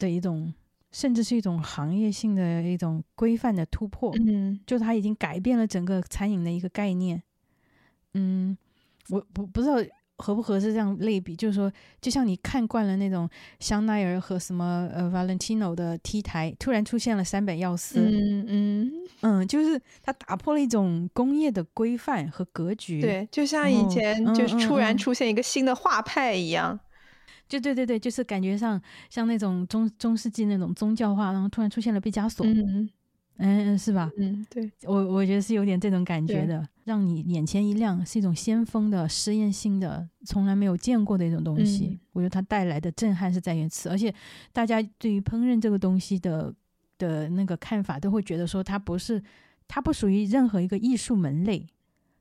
的一种，甚至是一种行业性的一种规范的突破，嗯，就它已经改变了整个餐饮的一个概念，嗯，我不不知道合不合适这样类比，就是说，就像你看惯了那种香奈儿和什么呃 Valentino 的 T 台，突然出现了三本药司，嗯。嗯嗯，就是它打破了一种工业的规范和格局，对，就像。以前就是突然出现一个新的画派一样。就对对对，就是感觉上像那种中中世纪那种宗教化，然后突然出现了毕加索，嗯嗯，是吧？嗯，对我我觉得是有点这种感觉的，让你眼前一亮，是一种先锋的实验性的，从来没有见过的一种东西。我觉得它带来的震撼是在于此，而且大家对于烹饪这个东西的的那个看法，都会觉得说它不是，它不属于任何一个艺术门类，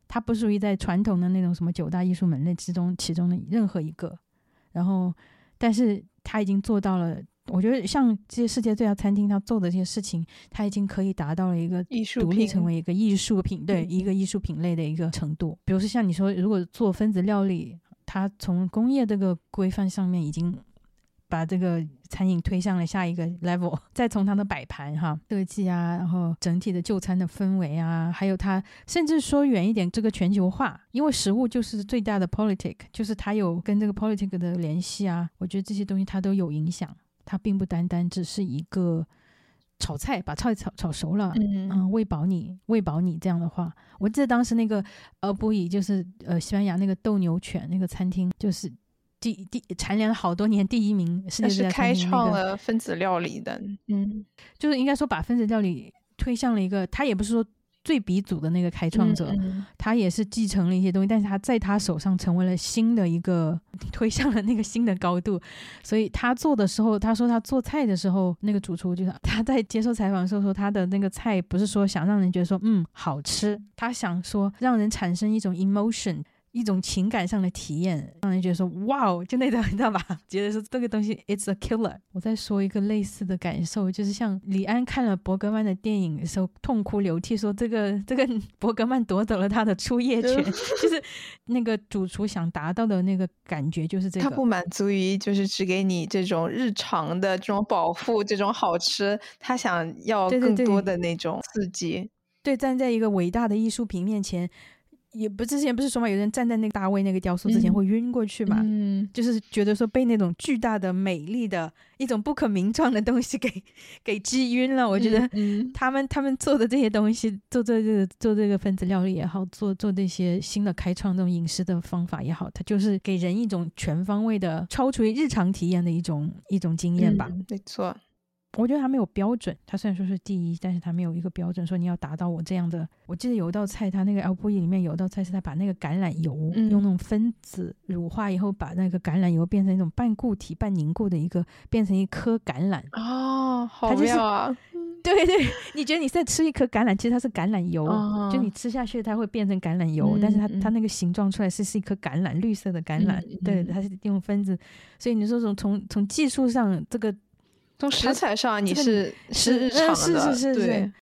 它不属于在传统的那种什么九大艺术门类之中其中的任何一个。然后，但是他已经做到了。我觉得像这些世界最佳餐厅，他做的这些事情，他已经可以达到了一个独立成为一个艺术品，对一个艺术品类的一个程度。比如说像你说，如果做分子料理，他从工业这个规范上面已经。把这个餐饮推向了下一个 level，再从它的摆盘哈设计啊，然后整体的就餐的氛围啊，还有它甚至说远一点，这个全球化，因为食物就是最大的 politic，就是它有跟这个 politic 的联系啊。我觉得这些东西它都有影响，它并不单单只是一个炒菜，把菜炒炒熟了，嗯，嗯喂饱你，喂饱你这样的话。我记得当时那个呃不以就是呃西班牙那个斗牛犬那个餐厅就是。第第蝉联了好多年第一名，是是开创了分子料理的，嗯，就是应该说把分子料理推向了一个，他也不是说最鼻祖的那个开创者，他也是继承了一些东西，但是他在他手上成为了新的一个 推向了那个新的高度，所以他做的时候，他说他做菜的时候，那个主厨就是 他在接受采访的时候说，他的那个菜不是说想让人觉得说嗯好吃，他想说让人产生一种 emotion。一种情感上的体验，让人觉得说哇哦，就那种你知道吧？觉得说这个东西 it's a killer。我再说一个类似的感受，就是像李安看了伯格曼的电影的时候，痛哭流涕说这个这个 伯格曼夺走了他的初夜权，就是那个主厨想达到的那个感觉，就是这个。他不满足于就是只给你这种日常的这种保护，这种好吃，他想要更多的那种刺激。对，站在一个伟大的艺术品面前。也不之前不是说嘛，有人站在那个大卫那个雕塑之前会晕过去嘛，嗯，就是觉得说被那种巨大的、美丽的一种不可名状的东西给给击晕了。我觉得他们他们做的这些东西，做这个做这个分子料理也好，做做这些新的开创这种饮食的方法也好，它就是给人一种全方位的、超出于日常体验的一种一种经验吧。没错。我觉得它没有标准，它虽然说是第一，但是它没有一个标准，说你要达到我这样的。我记得有一道菜，它那个 L P E 里面有一道菜是它把那个橄榄油用那种分子乳化以后，把那个橄榄油变成一种半固体、半凝固的一个，变成一颗橄榄。哦，好妙啊！对对，你觉得你在吃一颗橄榄，其实它是橄榄油，就你吃下去它会变成橄榄油，但是它它那个形状出来是是一颗橄榄，绿色的橄榄。对，它是用分子，所以你说从从从技术上这个。从食材上，你是是日常的，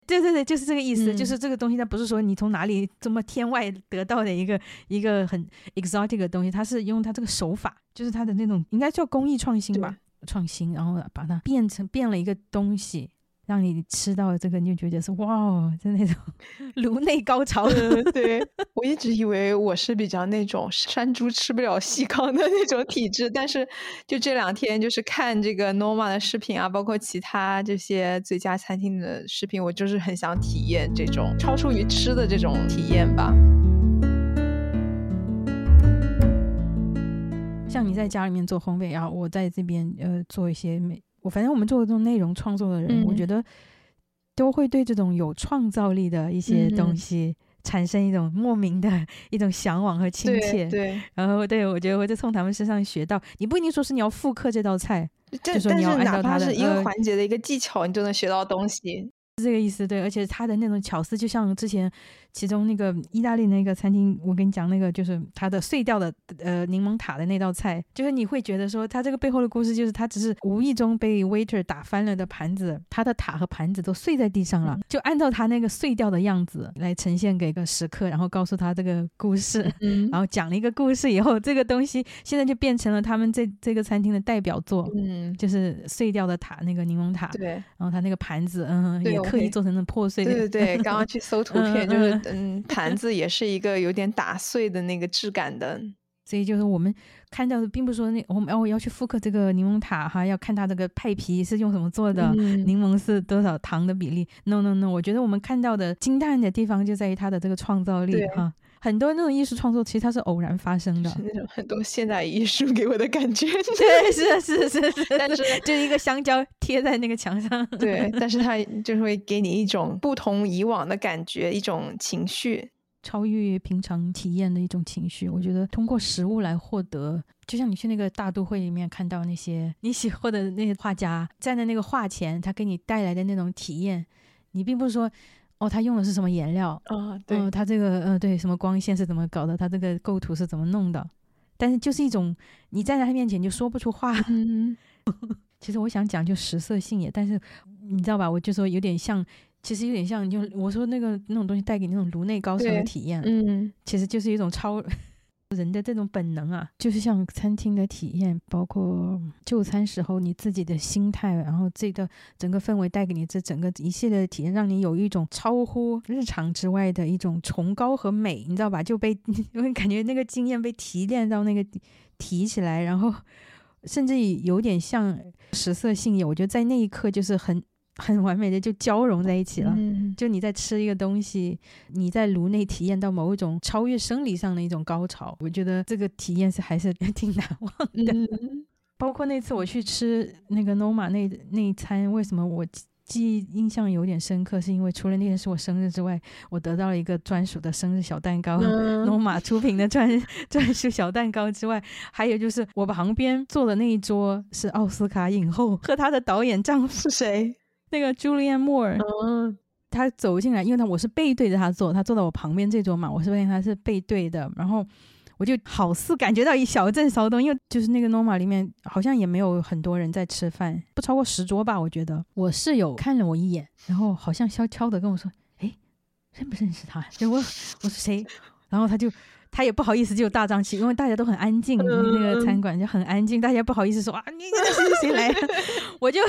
对对对对，就是这个意思，就是这个东西，它不是说你从哪里这么天外得到的一个一个很 exotic 的东西，它是用它这个手法，就是它的那种应该叫工艺创新吧，创新，然后把它变成变了一个东西。让你吃到这个，你就觉得是哇哦，就那种 颅内高潮。对 我一直以为我是比较那种山猪吃不了细糠的那种体质，但是就这两天就是看这个 Norma 的视频啊，包括其他这些最佳餐厅的视频，我就是很想体验这种超出于吃的这种体验吧。像你在家里面做烘焙，然后我在这边呃做一些美。我反正我们做这种内容创作的人，我觉得都会对这种有创造力的一些东西产生一种莫名的一种向往和亲切。对，然后对我觉得我就从他们身上学到，你不一定说是你要复刻这道菜，就说你要按照他的一个环节的一个技巧，你就能学到东西。是这个意思，对，而且他的那种巧思，就像之前其中那个意大利那个餐厅，我跟你讲那个，就是他的碎掉的呃柠檬塔的那道菜，就是你会觉得说，他这个背后的故事就是他只是无意中被 waiter 打翻了的盘子，他的塔和盘子都碎在地上了，就按照他那个碎掉的样子来呈现给个食客，然后告诉他这个故事，嗯 然后讲了一个故事以后，这个东西现在就变成了他们这这个餐厅的代表作，嗯，就是碎掉的塔那个柠檬塔，对，然后他那个盘子，嗯，也。刻意做成那破碎的，对对对，刚刚去搜图片，就是嗯，盘子也是一个有点打碎的那个质感的，所以就是我们看到的，并不是说那我们要要去复刻这个柠檬塔哈，要看它这个派皮是用什么做的，柠檬是多少糖的比例，no no no，我觉得我们看到的惊叹的地方就在于它的这个创造力哈。很多那种艺术创作，其实它是偶然发生的。是那种很多现代艺术给我的感觉。对，是是是是。但是就是一个香蕉贴在那个墙上。对，但是它 就是会给你一种不同以往的感觉，一种情绪，超越平常体验的一种情绪。我觉得通过食物来获得，就像你去那个大都会里面看到那些你喜欢的那些画家站在那个画前，他给你带来的那种体验，你并不是说。哦，他用的是什么颜料？啊，对，他这个，呃，对，什么光线是怎么搞的？他这个构图是怎么弄的？但是就是一种，你站在他面前就说不出话。其实我想讲就食色性也，但是你知道吧？我就说有点像，其实有点像，就我说那个那种东西带给你那种颅内高潮的体验，嗯，其实就是一种超。人的这种本能啊，就是像餐厅的体验，包括就餐时候你自己的心态，然后这个整个氛围带给你这整个一系列的体验，让你有一种超乎日常之外的一种崇高和美，你知道吧？就被 因为感觉那个经验被提炼到那个提起来，然后甚至有点像食色性也，我觉得在那一刻就是很。很完美的就交融在一起了，就你在吃一个东西，你在颅内体验到某一种超越生理上的一种高潮，我觉得这个体验是还是 挺难忘的。包括那次我去吃那个 Noma 那那一餐，为什么我记忆印象有点深刻？是因为除了那天是我生日之外，我得到了一个专属的生日小蛋糕，Noma 出品的专专属小蛋糕之外，还有就是我旁边坐的那一桌是奥斯卡影后和她的导演丈夫是谁？那个 Julian Moore，嗯，他走进来，因为他我是背对着他坐，他坐在我旁边这桌嘛，我是发现他是背对的，然后我就好似感觉到一小阵骚动，因为就是那个 Norma 里面好像也没有很多人在吃饭，不超过十桌吧，我觉得。我室友看了我一眼，然后好像悄悄的跟我说：“哎，认不认识他？”就我我说谁，然后他就。他也不好意思就大张旗，因为大家都很安静，那个餐馆就很安静，大家不好意思说啊，你谁谁来？我就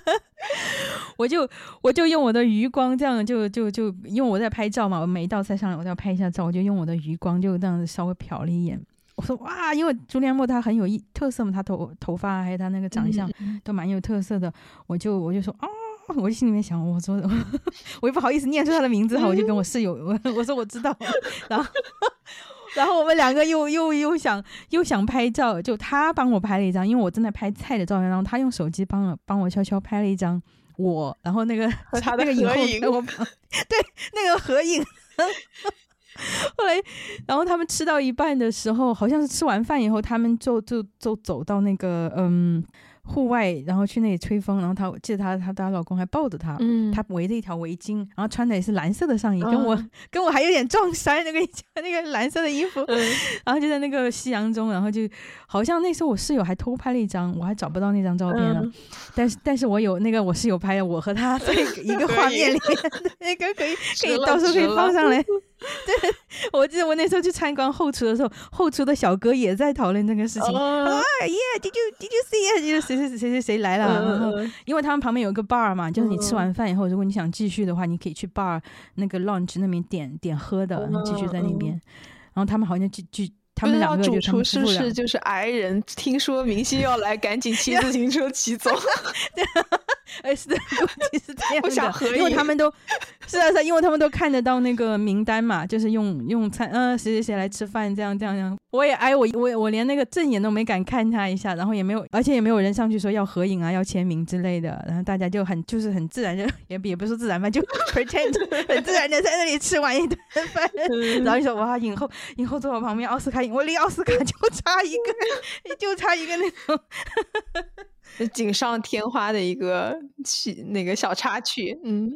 我就我就用我的余光，这样就就就因为我在拍照嘛，我每一道菜上来我都要拍一下照，我就用我的余光就这样子稍微瞟了一眼。我说哇，因为朱连墨他很有意特色嘛，他头头发还有他那个长相都蛮有特色的，我就我就说啊，我就心里面想，我说 我又不好意思念出他的名字哈，我就跟我室友 我我说我知道，然后。然后我们两个又又又想又想拍照，就他帮我拍了一张，因为我正在拍菜的照片，然后他用手机帮了帮我悄悄拍了一张我，然后那个和他的合影，对那个合影。后来，然后他们吃到一半的时候，好像是吃完饭以后，他们就就就走到那个嗯。户外，然后去那里吹风，然后她记得她她她老公还抱着她，嗯，她围着一条围巾，然后穿的也是蓝色的上衣，跟我跟我还有点撞衫，那个 那个蓝色的衣服，然后就在那个夕阳中，然后就好像那时候我室友还偷拍了一张，我还找不到那张照片了，但是但是我有那个我室友拍的我和他在一个 画面里面，那个可以可以到时候可以放上来。对，我记得我那时候去参观后厨的时候，后厨的小哥也在讨论这个事情。啊，Yeah，Did you Did you see？就是谁谁谁谁谁来了？然后，因为他们旁边有一个 bar 嘛，就是你吃完饭以后，如果你想继续的话，你可以去 bar 那个 lunch 那边点点喝的，然后继续在那边。然后他们好像就就他们两个主厨是不是就是矮人？听说明星要来，赶紧骑自行车骑走。哎，是的，估计是这样的，因为他们都 是啊，是，因为他们都看得到那个名单嘛，就是用用餐，嗯，谁谁谁来吃饭，这样这样这样。我也哎，我我我连那个正眼都没敢看他一下，然后也没有，而且也没有人上去说要合影啊，要签名之类的。然后大家就很就是很自然，就也也不是自然吧，就 pretend 很自然的在那里吃完一顿饭，然后就说哇，影后影后坐我旁边，奥斯卡影，我离奥斯卡就差一个，就差一个那种。锦上添花的一个曲那个小插曲，嗯，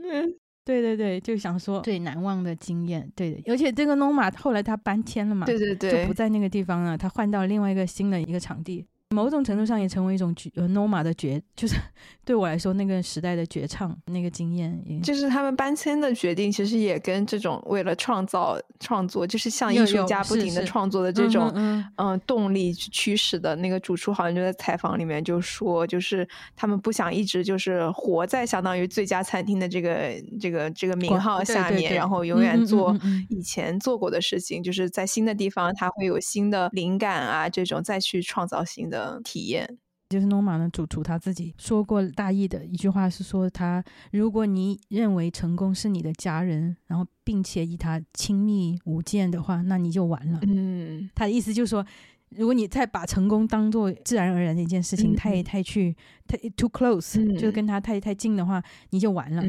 对对对，就想说最难忘的经验，对的，而且这个 Noma 后来他搬迁了嘛，对对对，就不在那个地方了，他换到另外一个新的一个场地。某种程度上也成为一种绝呃 Noma 的绝，就是对我来说那个时代的绝唱那个经验，就是他们搬迁的决定，其实也跟这种为了创造创作，就是像艺术家不停的创作的这种嗯动力驱使的。那个主厨好像就在采访里面就说，就是他们不想一直就是活在相当于最佳餐厅的这个这个这个名号下面，然后永远做以前做过的事情，就是在新的地方他会有新的灵感啊，这种再去创造新的。的体验，就是 Noma 的主厨他自己说过大意的一句话是说，他如果你认为成功是你的家人，然后并且与他亲密无间的话，那你就完了。嗯，他的意思就是说，如果你再把成功当做自然而然的一件事情，太太去太 too close，就是跟他太太近的话，你就完了。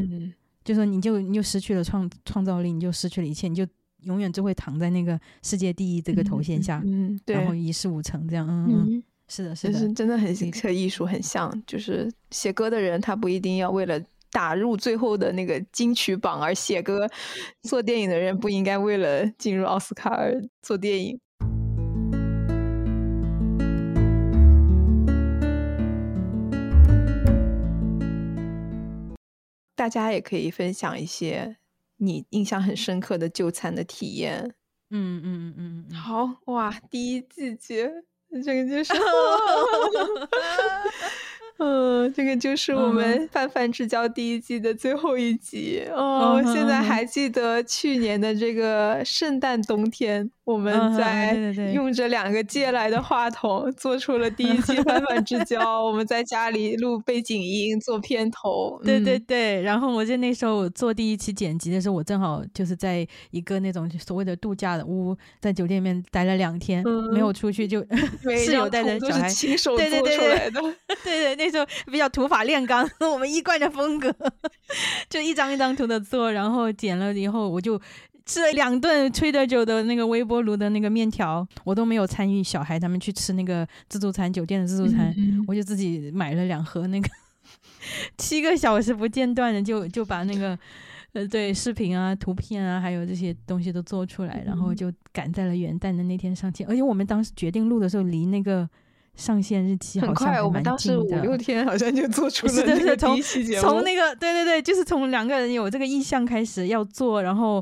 就说你就你就失去了创创造力，你就失去了一切，你就永远就会躺在那个世界第一这个头衔下，嗯，然后一事无成这样。嗯嗯。是的，是的，真的很和艺术很像。就是写歌的人，他不一定要为了打入最后的那个金曲榜而写歌；做电影的人不应该为了进入奥斯卡而做电影。大家也可以分享一些你印象很深刻的就餐的体验。嗯嗯嗯嗯，好哇，第一季节。这个就是，嗯，这个就是我们《泛泛之交》第一季的最后一集哦。现在还记得去年的这个圣诞冬天。我们在用着两个借来的话筒，做出了第一期 《泛泛之交》。我们在家里录背景音，做片头。对对对。然后我记得那时候做第一期剪辑的时候，我正好就是在一个那种所谓的度假的屋，在酒店里面待了两天，没有出去，就室友带着小孩亲手做出来的。对 对，那时候比较土法炼钢，我们一贯的风格，就一张一张图的做，然后剪了以后，我就。吃了两顿吹的酒的那个微波炉的那个面条，我都没有参与。小孩他们去吃那个自助餐，酒店的自助餐，我就自己买了两盒那个，七个小时不间断的就就把那个呃对视频啊、图片啊，还有这些东西都做出来，然后就赶在了元旦的那天上线。而且我们当时决定录的时候，离那个上线日期好像我们当时五六天好像就做 出了那个第一期节目。从那个对对对，就是从两个人有这个意向开始要做，然后。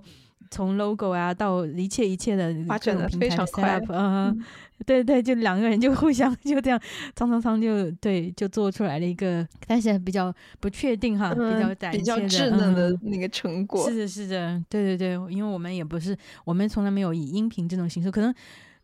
从 logo 啊到一切一切的发展的非常快，嗯，对对，就两个人就互相 就这样，蹭蹭蹭就对，就做出来了一个，但是比较不确定哈，比较胆比较稚嫩的那个成果。是的，是的，对对对，因为我们也不是，我们从来没有以音频这种形式，可能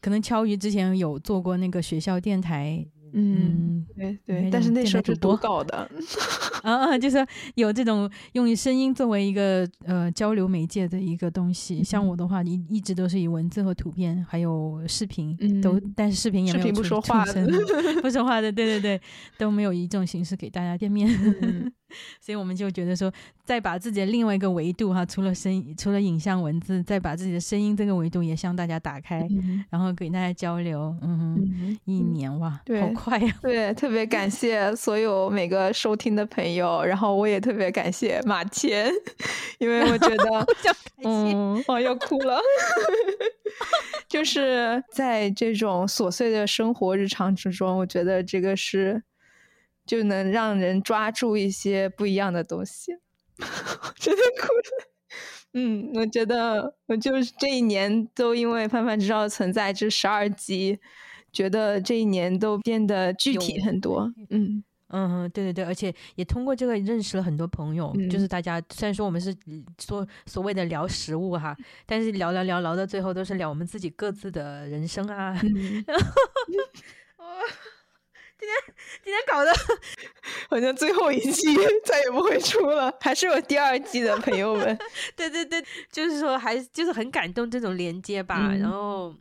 可能敲鱼之前有做过那个学校电台。嗯，对对，但是那时候是多搞的，啊啊，就是有这种用声音作为一个呃交流媒介的一个东西。像我的话，一一直都是以文字和图片还有视频都，但是视频也没有不说话的，不说话的，对对对，都没有以这种形式给大家见面。所以我们就觉得说，再把自己的另外一个维度哈，除了声，除了影像文字，再把自己的声音这个维度也向大家打开，然后给大家交流。嗯，一年哇，好快呀！对，特别感谢所有每个收听的朋友，然后我也特别感谢马天，因为我觉得，嗯，我要哭了，就是在这种琐碎的生活日常之中，我觉得这个是。就能让人抓住一些不一样的东西，真的哭了。嗯，我觉得我就是这一年都因为《泛泛之道》存在这十二集，觉得这一年都变得具体很多。嗯嗯，对对对，而且也通过这个认识了很多朋友。就是大家虽然说我们是说所谓的聊食物哈，但是聊聊聊聊到最后都是聊我们自己各自的人生啊。然后。今天今天搞得 好像最后一季 再也不会出了，还是有第二季的朋友们。对对对，就是说还就是很感动这种连接吧，然后。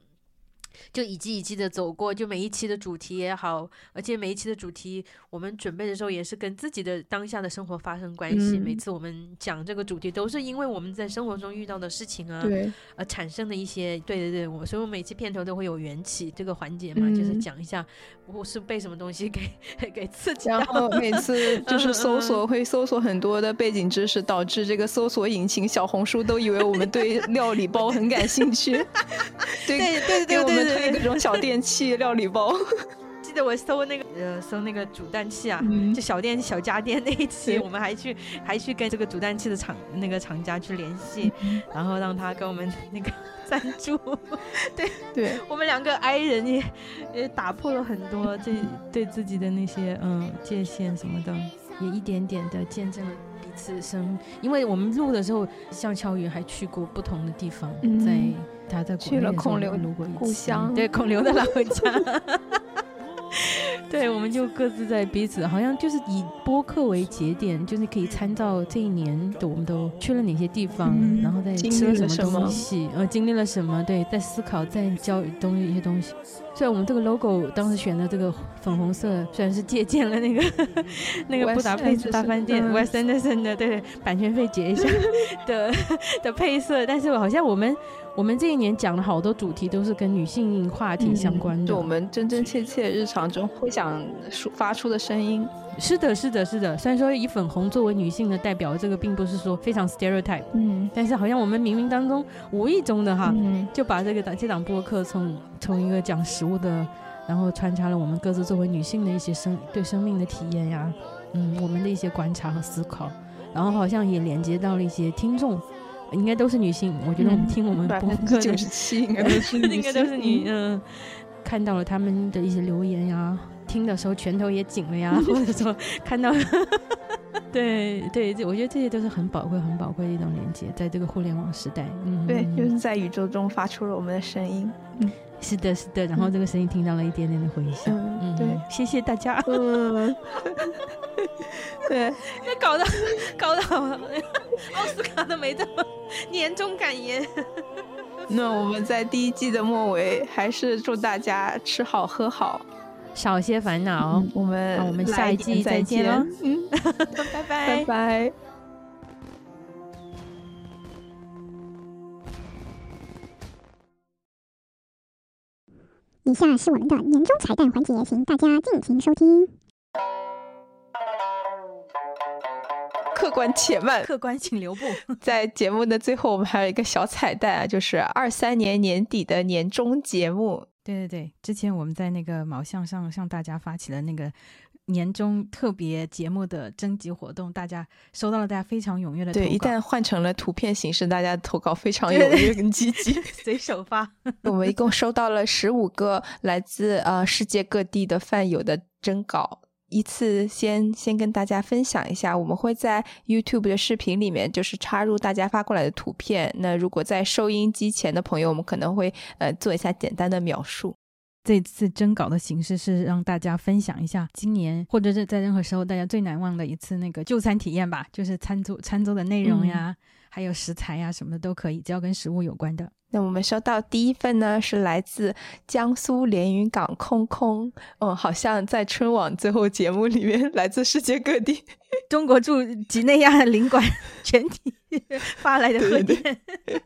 就一季一季的走过，就每一期的主题也好，而且每一期的主题，我们准备的时候也是跟自己的当下的生活发生关系。每次我们讲这个主题，都是因为我们在生活中遇到的事情啊，呃，产生的一些，对对对，我所以我每期片头都会有缘起这个环节嘛，就是讲一下我是被什么东西给 给刺激，然后每次就是搜索会搜索很多的背景知识，导致这个搜索引擎小红书都以为我们对料理包很感兴趣，对对对对对。各种小电器、料理包，记得我搜那个呃搜那个煮蛋器啊，就小电小家电那一期，我们还去还去跟这个煮蛋器的厂那个厂家去联系，然后让他跟我们那个赞助。对对，我们两个 I 人也也打破了很多这对自己的那些嗯界限什么的，也一点点的见证了彼此生。因为我们录的时候，向乔宇还去过不同的地方，在。他在去了孔刘故乡，对孔刘的老家。对，我们就各自在彼此，好像就是以播客为节点，就是可以参照这一年的我们都去了哪些地方，然后再吃了什么东西，呃，经历了什么，对，在思考，在教东西一些东西。虽然我们这个 logo 当时选的这个粉红色，虽然是借鉴了那个 那个布达佩斯大饭店 West Anderson 的，对，版权费结一下的的配色，但是好像我们。我们这一年讲了好多主题，都是跟女性话题相关的，就我们真真切切日常中会想发出的声音。是的，是的，是的。虽然说以粉红作为女性的代表，这个并不是说非常 stereotype，嗯，但是好像我们冥冥当中、无意中的哈，嗯就把这个档这档播客从从一个讲食物的，然后穿插了我们各自作为女性的一些生对生命的体验呀，嗯，我们的一些观察和思考，然后好像也连接到了一些听众。应该都是女性，我觉得我们听我们播客九十七应该都是 应该都是女嗯，看到了他们的一些留言呀，听的时候拳头也紧了呀，或者说看到，对对，我觉得这些都是很宝贵、很宝贵的一种连接，在这个互联网时代，嗯，对，就是在宇宙中发出了我们的声音，嗯，是的，是的，然后这个声音听到了一点点的回响，嗯，对，谢谢大家，嗯。对，那搞得搞得好，奥斯卡都没这么年终感言。那我们在第一季的末尾，还是祝大家吃好喝好，少些烦恼。我们我们下一季再见喽，嗯，拜拜。拜拜。以下是我们的年终彩蛋环节，请大家尽情收听。客观且慢，客观请留步。在节目的最后，我们还有一个小彩蛋啊，就是二三年年底的年终节目。对对对，之前我们在那个毛象上向大家发起了那个年终特别节目的征集活动，大家收到了大家非常踊跃的对，一旦换成了图片形式，大家投稿非常踊跃跟积极，随手发。我们一共收到了十五个来自呃世界各地的饭友的征稿。依次先先跟大家分享一下，我们会在 YouTube 的视频里面就是插入大家发过来的图片。那如果在收音机前的朋友，我们可能会呃做一下简单的描述。这次征稿的形式是让大家分享一下今年或者是在任何时候大家最难忘的一次那个就餐体验吧，就是餐桌餐桌的内容呀，还有食材呀什么的都可以，只要跟食物有关的。那我们收到第一份呢，是来自江苏连云港空空，嗯，好像在春晚最后节目里面，来自世界各地，中国驻几内亚领馆全体发来的贺电。对，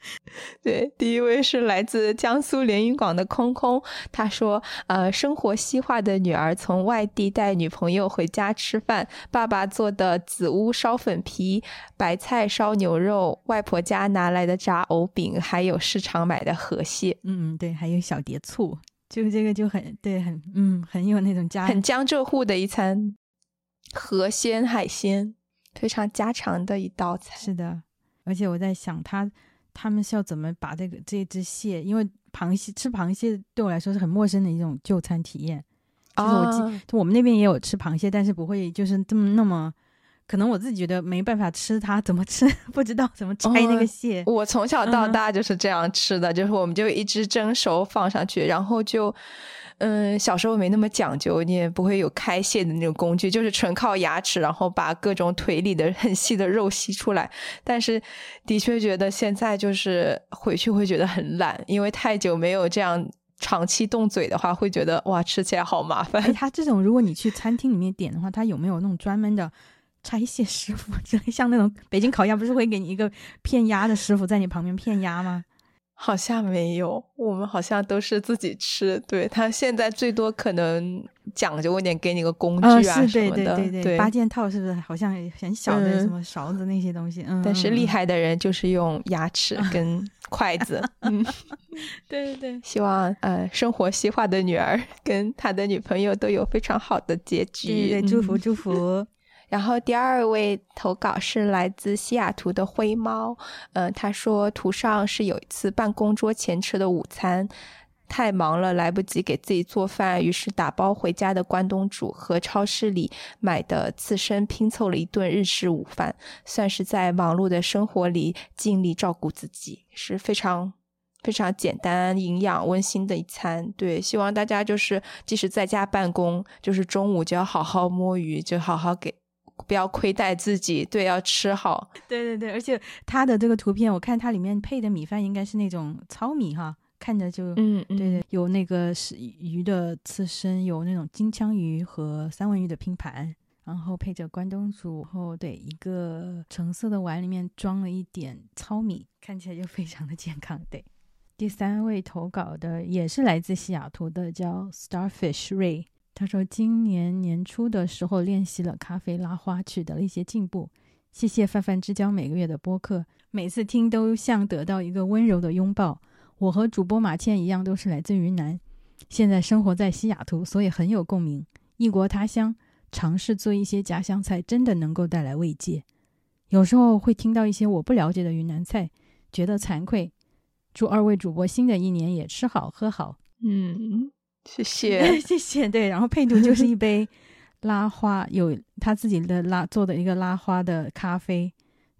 第一位是来自江苏连云港的空空，他说：“呃，生活西化的女儿从外地带女朋友回家吃饭，爸爸做的紫屋烧粉皮、白菜烧牛肉，外婆家拿来的炸藕饼，还有市场买的河蟹。嗯，对，还有小碟醋，就这个就很对，很嗯，很有那种家很江浙沪的一餐，河鲜海鲜，非常家常的一道菜。是的，而且我在想他。”他们是要怎么把这个这只蟹？因为螃蟹吃螃蟹对我来说是很陌生的一种就餐体验。就是我记，我们那边也有吃螃蟹，但是不会就是这么那么，可能我自己觉得没办法吃它，怎么吃 不知道怎么拆那个蟹。我从小到大就是这样吃的，就是我们就一只蒸熟放上去，然后就嗯，小时候没那么讲究，你也不会有开卸的那种工具，就是纯靠牙齿，然后把各种腿里的很细的肉吸出来。但是，的确觉得现在就是回去会觉得很懒，因为太久没有这样长期动嘴的话，会觉得哇，吃起来好麻烦。哎，他这种如果你去餐厅里面点的话，他有没有那种专门的拆卸师傅？就像那种北京烤鸭，不是会给你一个片鸭的师傅在你旁边片鸭吗？好像没有，我们好像都是自己吃。对他现在最多可能讲究一点，给你个工具啊什么的。对对对对，八件套是不是？好像很小的什么勺子那些东西。嗯。但是厉害的人就是用牙齿 跟筷子。嗯。对对对。希望呃，生活西化的女儿跟他的女朋友都有非常好的结局。对，祝福祝福。然后第二位投稿是来自西雅图的灰猫，嗯，他说图上是有一次办公桌前吃的午餐，太忙了来不及给自己做饭，于是打包回家的关东煮和超市里买的刺身拼凑了一顿日式午饭，算是在忙碌的生活里尽力照顾自己，是非常非常简单、营养、温馨的一餐。对，希望大家就是即使在家办公，就是中午就要好好摸鱼，就好好给。不要亏待自己，对，要吃好。对对对，而且它的这个图片，我看它里面配的米饭应该是那种糙米哈，看着就嗯，对对，有那个是鱼的刺身，有那种金枪鱼和三文鱼的拼盘，然后配着关东煮，然后对一个橙色的碗里面装了一点糙米，看起来就非常的健康。对，第三位投稿的也是来自西雅图的，叫 Starfish Ray。他说：“今年年初的时候练习了咖啡拉花，取得了一些进步。谢谢泛泛之交每个月的播客，每次听都像得到一个温柔的拥抱。我和主播马倩一样，都是来自云南，现在生活在西雅图，所以很有共鸣。异国他乡，尝试做一些家乡菜，真的能够带来慰藉。有时候会听到一些我不了解的云南菜，觉得惭愧。祝二位主播新的一年也吃好喝好。”嗯。谢 谢，谢谢。对，然后配图就是一杯拉花，有他自己的拉做的一个拉花的咖啡。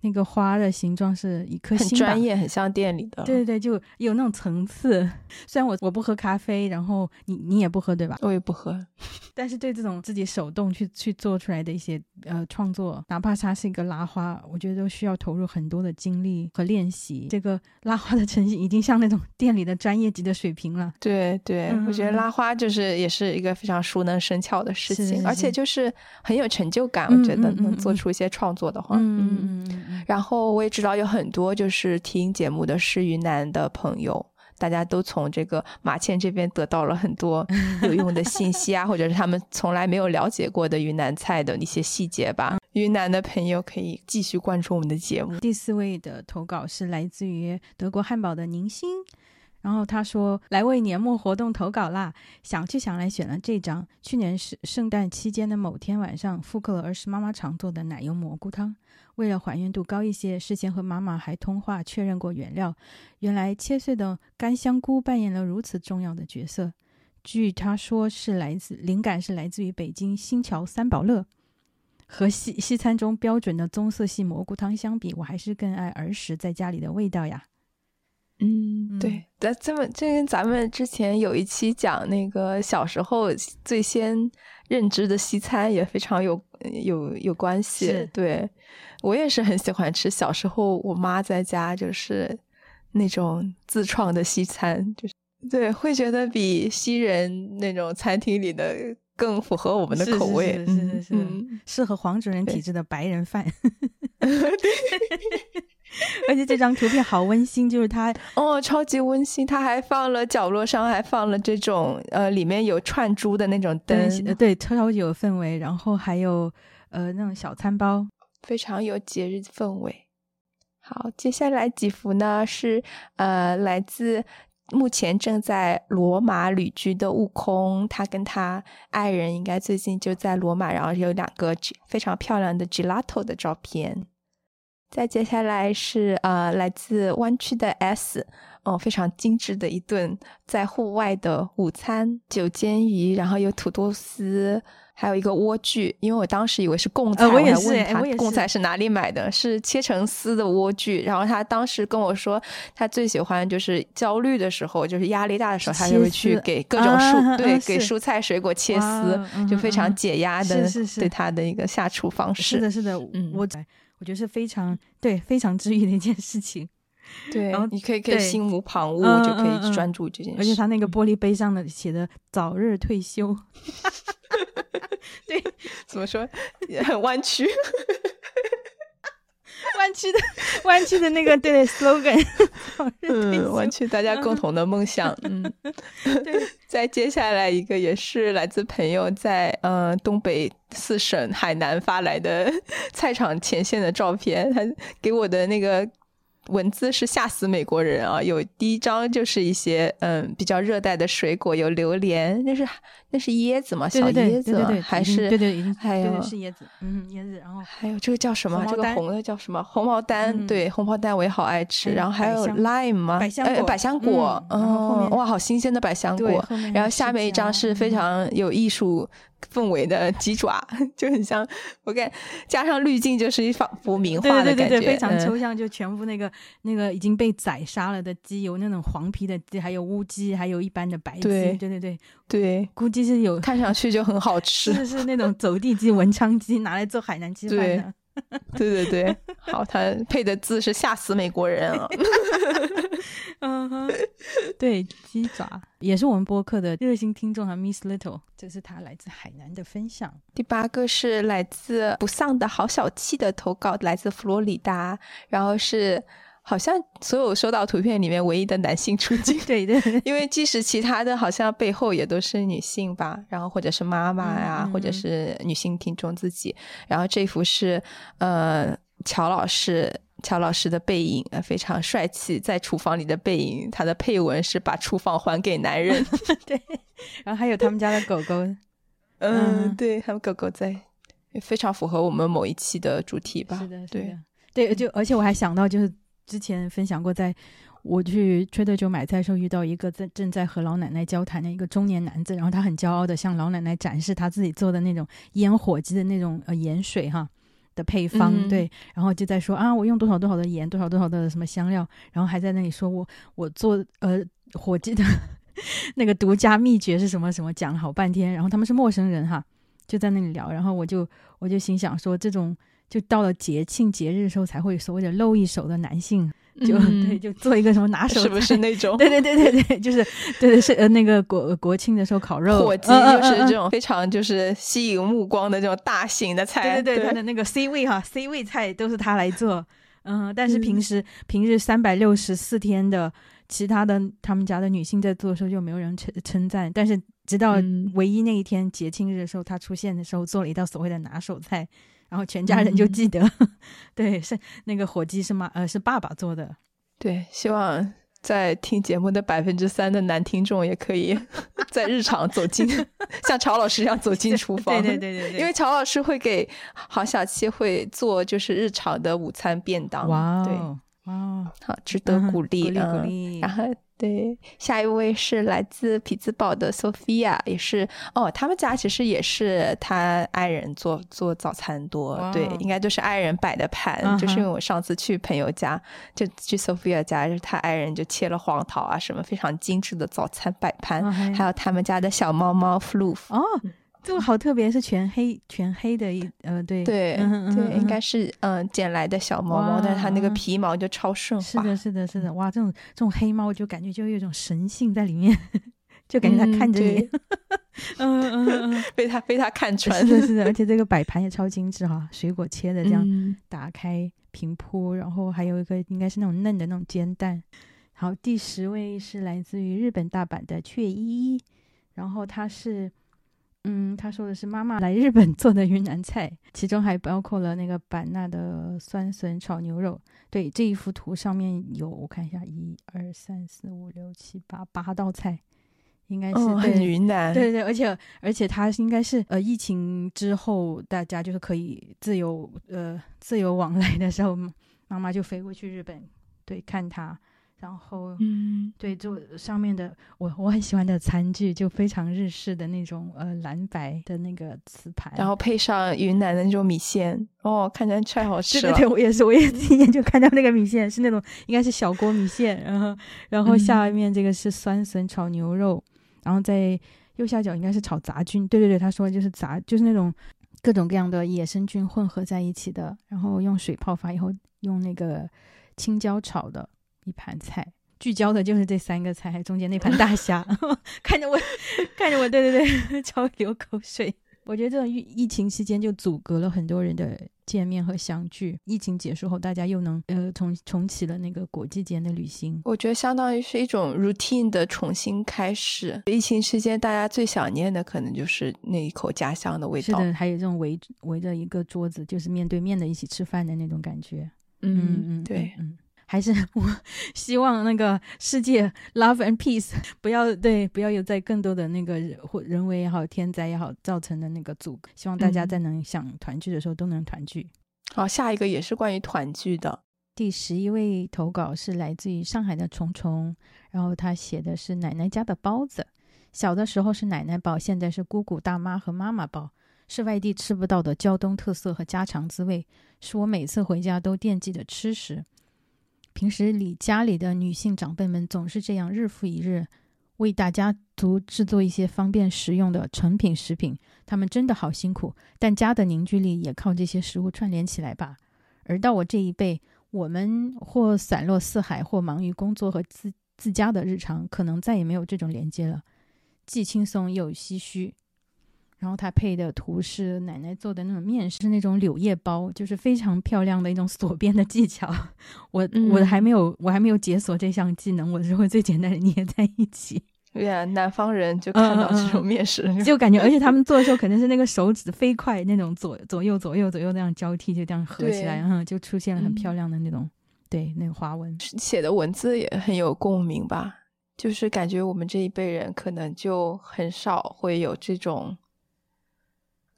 那个花的形状是一颗心，很专业，很像店里的。对对对，就有那种层次。虽然我我不喝咖啡，然后你你也不喝对吧？我也不喝，但是对这种自己手动去去做出来的一些呃创作，哪怕它是一个拉花，我觉得都需要投入很多的精力和练习。这个 拉花的成绩已经像那种 店里的专业级的水平了。对对，我觉得拉花就是也是一个非常熟能生巧的事情，而且就是很有成就感。我觉得能做出一些创作的话，嗯嗯嗯。然后我也知道有很多就是听节目的是云南的朋友，大家都从这个马倩这边得到了很多有用的信息啊，或者是他们从来没有了解过的云南菜的一些细节吧。云南的朋友可以继续关注我们的节目。第四位的投稿是来自于德国汉堡的宁星。然后他说：“来为年末活动投稿啦！想去想来选了这张。去年是圣诞期间的某天晚上，复刻了儿时妈妈常做的奶油蘑菇汤。为了还原度高一些，事先和妈妈还通话确认过原料。原来切碎的干香菇扮演了如此重要的角色。据他说，是来自灵感是来自于北京新桥三宝乐。和西西餐中标准的棕色系蘑菇汤相比，我还是更爱儿时在家里的味道呀。”嗯，对，咱这么这跟咱们之前有一期讲那个小时候最先认知的西餐也非常有有有关系。对。我也是很喜欢吃小时候我妈在家就是那种自创的西餐，就是对会觉得比西人那种餐厅里的更符合我们的口味，是是是，适合黄种人体质的白人饭。而且这张图片好温馨，就是它哦，超级温馨。它还放了角落上还放了这种呃，里面有串珠的那种灯，对，超级有氛围。然后还有呃那种小餐包，非常有节日氛围。好，接下来几幅呢是呃来自目前正在罗马旅居的悟空，他跟他爱人应该最近就在罗马，然后有两个非常漂亮的 gelato 的照片。再接下来是呃来自湾区的 S，哦，非常精致的一顿在户外的午餐，九煎鱼，然后有土豆丝。还有一个莴苣，因为我当时以为是贡菜，我也是，他贡菜是哪里买的？是切成丝的莴苣。然后他当时跟我说，他最喜欢就是焦虑的时候，就是压力大的时候，他就会去给各种蔬对给蔬菜水果切丝，就非常解压的，是是是对他的一个下厨方式。是的，是的，嗯，我我觉得是非常对非常治愈的一件事情。对，然后你可以可以心无旁骛，就可以专注这件事。而且他那个玻璃杯上的写的“早日退休”。对，怎么说也很 弯曲，弯曲的弯曲的那个对 slogan，嗯，弯曲大家共同的梦想，嗯，对。再接下来一个也是来自朋友在呃东北四省海南发来的 菜场前线的照片，他给我的那个。文字是吓死美国人啊！有第一张就是一些嗯比较热带的水果，有榴莲，那是那是椰子嘛，小椰子还是对对，还有是椰子，嗯椰子，然后还有这个叫什么？这个红的叫什么？红毛丹，对红毛丹我也好爱吃。然后还有 lime 吗？百香果，百香果，嗯，哇，好新鲜的百香果。然后下面一张是非常有艺术。氛围的鸡爪就很像，我感加上滤镜就是一仿佛名画的感觉，非常抽象，就全部那个那个已经被宰杀了的鸡，有那种黄皮的鸡，还有乌鸡，还有一般的白鸡，对对对对，估计是有看上去就很好吃，是是那种走地鸡、文昌鸡，拿来做海南鸡饭的。对对对，好，他配的字是吓死美国人了！嗯哼，对，鸡爪也是我们播客的热心听众哈，Miss Little，这是他来自海南的分享。第八个是来自不丧的好小气的投稿，来自佛罗里达，然后是。好像所有收到图片里面唯一的男性出镜，对 对，因为即使其他的好像背后也都是女性吧，然后或者是妈妈呀，或者是女性听众自己，然后这幅是呃乔老师乔老师的背影，非常帅气，在厨房里的背影，他的配文是把厨房还给男人，对，然后还有他们家的狗狗，嗯，对他们狗狗在，非常符合我们某一期的主题吧，是的，对。对，就而且我还想到就是。之前分享过，在我去缺德酒买菜的时候，遇到一个在正在和老奶奶交谈的一个中年男子，然后他很骄傲的向老奶奶展示他自己做的那种腌火鸡的那种呃盐水哈的配方，对，然后就在说啊，我用多少多少的盐，多少多少的什么香料，然后还在那里说我我做呃火鸡的 那个独家秘诀是什么什么，讲了好半天，然后他们是陌生人哈，就在那里聊，然后我就我就心想说这种。就到了节庆节日的时候，才会所谓的露一手的男性，就 对，就做一个什么拿 手，是不是那种？对对对对对，就是对对是呃那个国国庆的时候烤肉火鸡，就是这种非常就是吸引目光的这种大型的菜。对对对，他的那个 C 位哈 C 位菜都是他来做，嗯，但是平时平日三百六十四天的其他的他们家的女性在做的时候就没有人称称赞，但是直到唯一那一天节庆日的时候，他出现的时候做了一道所谓的拿手菜。然后全家人就记得，对，是那个火鸡是妈呃是爸爸做的。对，希望在听节目的百分之三的男听众也可以 在日常走进，像曹老师一样走进厨房。对对对对，因为曹老师会给郝小七会做就是日常的午餐便当。哇，对，哇，好，值得鼓励，鼓励鼓励。然后。对，下一位是来自匹兹堡的 Sophia，也是哦，他们家其实也是他爱人做做早餐多，对，应该都是爱人摆的盘，就是因为我上次去朋友家，就去 Sophia 家，就是他爱人就切了黄桃啊什么，非常精致的早餐摆盘，还有他们家的小猫猫 Floof 哦。这个好特别，是全黑全黑的一呃，对对对，应该是嗯捡来的小猫猫，但是它那个皮毛就超顺滑。是的，是的，是的，哇，这种这种黑猫就感觉就有一种神性在里面，就感觉它看着你，嗯嗯 嗯，被它被它看 穿。是的，是的，而且这个摆盘也超精致哈，水果切的这样打开平铺，然后还有一个应该是那种嫩的那种煎蛋。好，第十位是来自于日本大阪的雀依依，然后它是。嗯，他说的是妈妈来日本做的云南菜，其中还包括了那个版纳的酸笋炒牛肉。对，这一幅图上面有，我看一下，一二三四五六七八八道菜，应该是很云南。对对，而且而且它应该是呃疫情之后大家就是可以自由呃自由往来的时候。妈妈就飞过去日本，对，看他。然后，嗯，对，就上面的我我很喜欢的餐具，就非常日式的那种，呃，蓝白的那个瓷盘，然后配上云南的那种米线，哦，看起来太好吃了。对对对，我也是，我也第一眼就看到那个米线是那种应该是小锅米线，然后然后下面这个是酸笋炒牛肉，然后在右下角应该是炒杂菌，对对对，他说就是杂，就是那种各种各样的野生菌混合在一起的，然后用水泡发以后用那个青椒炒的。一盘菜，聚焦的就是这三个菜，中间那盘大 虾，看着我，看着我，对对对，超 流口水。我觉得这种疫疫情期间就阻隔了很多人的见面和相聚。疫情结束后，大家又能呃重重启了那个国际间的旅行。我觉得相当于是一种 routine 的重新开始。疫情期间，大家最想念的可能就是那一口家乡的味道。是的，还有这种围围着一个桌子，就是面对面的一起吃饭的那种感觉。嗯嗯，对，嗯。还是我希望那个世界 love and peace 不要对不要有在更多的那个或人为也好天灾也好造成的那个阻，希望大家在能想团聚的时候都能团聚。好，下一个也是关于团聚的。第十一位投稿是来自于上海的虫虫，然后他写的是奶奶家的包子，小的时候是奶奶包，现在是姑姑大妈和妈妈包，是外地吃不到的胶东特色和家常滋味，是我每次回家都惦记的吃食。平时里家里的女性长辈们总是这样日复一日为大家族制作一些方便食用的成品食品，他们真的好辛苦，但家的凝聚力也靠这些食物串联起来吧。而到我这一辈，我们或散落四海，或忙于工作和自自家的日常，可能再也没有这种连接了，既轻松又唏嘘。然后他配的图是奶奶做的那种面，是那种柳叶包，就是非常漂亮的一种锁边的技巧。我我还没有我还没有解锁这项技能，我是会最简单的捏在一起。对呀，南方人就看到这种面食，就感觉，而且他们做的时候肯定是那个手指飞快，那种左左右左右左右那样交替，就这样合起来，然后就出现了很漂亮的那种对那个花纹。写的文字也很有共鸣吧，就是感觉我们这一辈人可能就很少会有这种。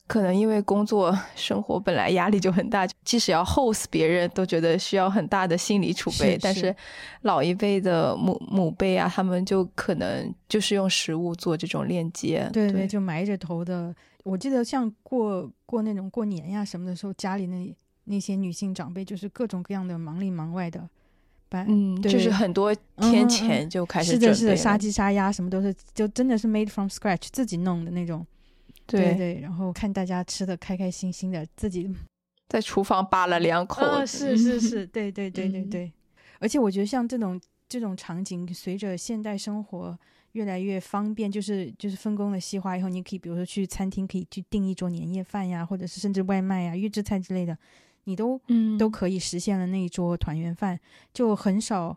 可能因为工作 生活本来压力就很大，即使要 host 别人都觉得需要很大的心理储备。但是老一辈的母母辈啊，他们就可能就是用食物做这种链接。对对，就埋着头的。我记得像过过那种过年呀什么的时候，家里那那些女性长辈就是各种各样的忙里忙外的，嗯，就是很多天前就开始是的，是的，杀鸡杀鸭什么都是，就真的是 made from scratch 自己弄的那种。对对，然后看大家吃的开开心心的，自己 在厨房扒了两口。是是是，对对对对对。而且我觉得像这种这种场景，随着现代生活越来越方便，就是就是分工的细化以后，你可以比如说去餐厅可以去订一桌年夜饭呀，或者是甚至外卖呀、预制菜之类的，你都嗯都可以实现了那一桌团圆饭。就很少，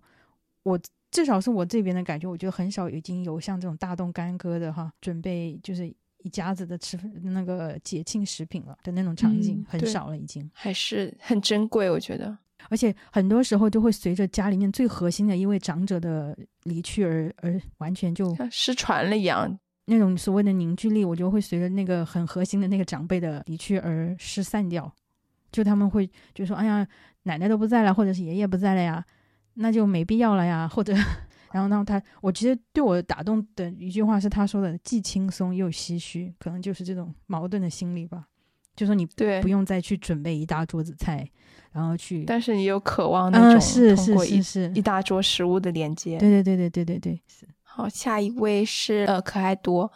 我至少是我这边的感觉，我觉得很少已经有像这种大动干戈的哈，准备就是。一家子的吃那个节庆食品了的那种场景很少了，已经还是很珍贵，我觉得。而且很多时候就会随着家里面最核心的一位长者的离去而而完全就失传了一样。那种所谓的凝聚力，我就会随着那个很核心的那个长辈的离去而失散掉。就他们会就说：“哎呀，奶奶都不在了，或者是爷爷不在了呀，那就没必要了呀。”或者。然后，然后他，我其实对我打动的一句话是他说的，既轻松又唏嘘，可能就是这种矛盾的心理吧。就说你对不用再去准备一大桌子菜，然后去，但是你有渴望那种是是是是一大桌食物的连接。对对对对对对对，是。好，下一位是呃可爱多。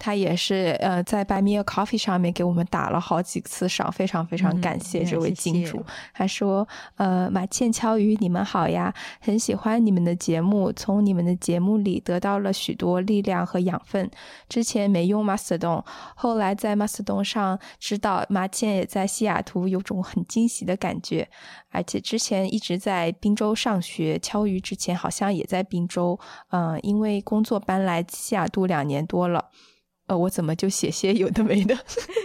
他也是呃，在 Buy Me a Coffee 上面给我们打了好几次赏，非常非常感谢这位金主。他说：“呃，马倩、敲鱼，你们好呀，很喜欢你们的节目，从你们的节目里得到了许多力量和养分。之前没用 Mastodon，后来在 Mastodon 上知道马倩也在西雅图，有种很惊喜的感觉。而且之前一直在滨州上学，敲鱼之前好像也在滨州，嗯，因为工作搬来西雅图两年多了。”呃，我怎么就写些有的没的？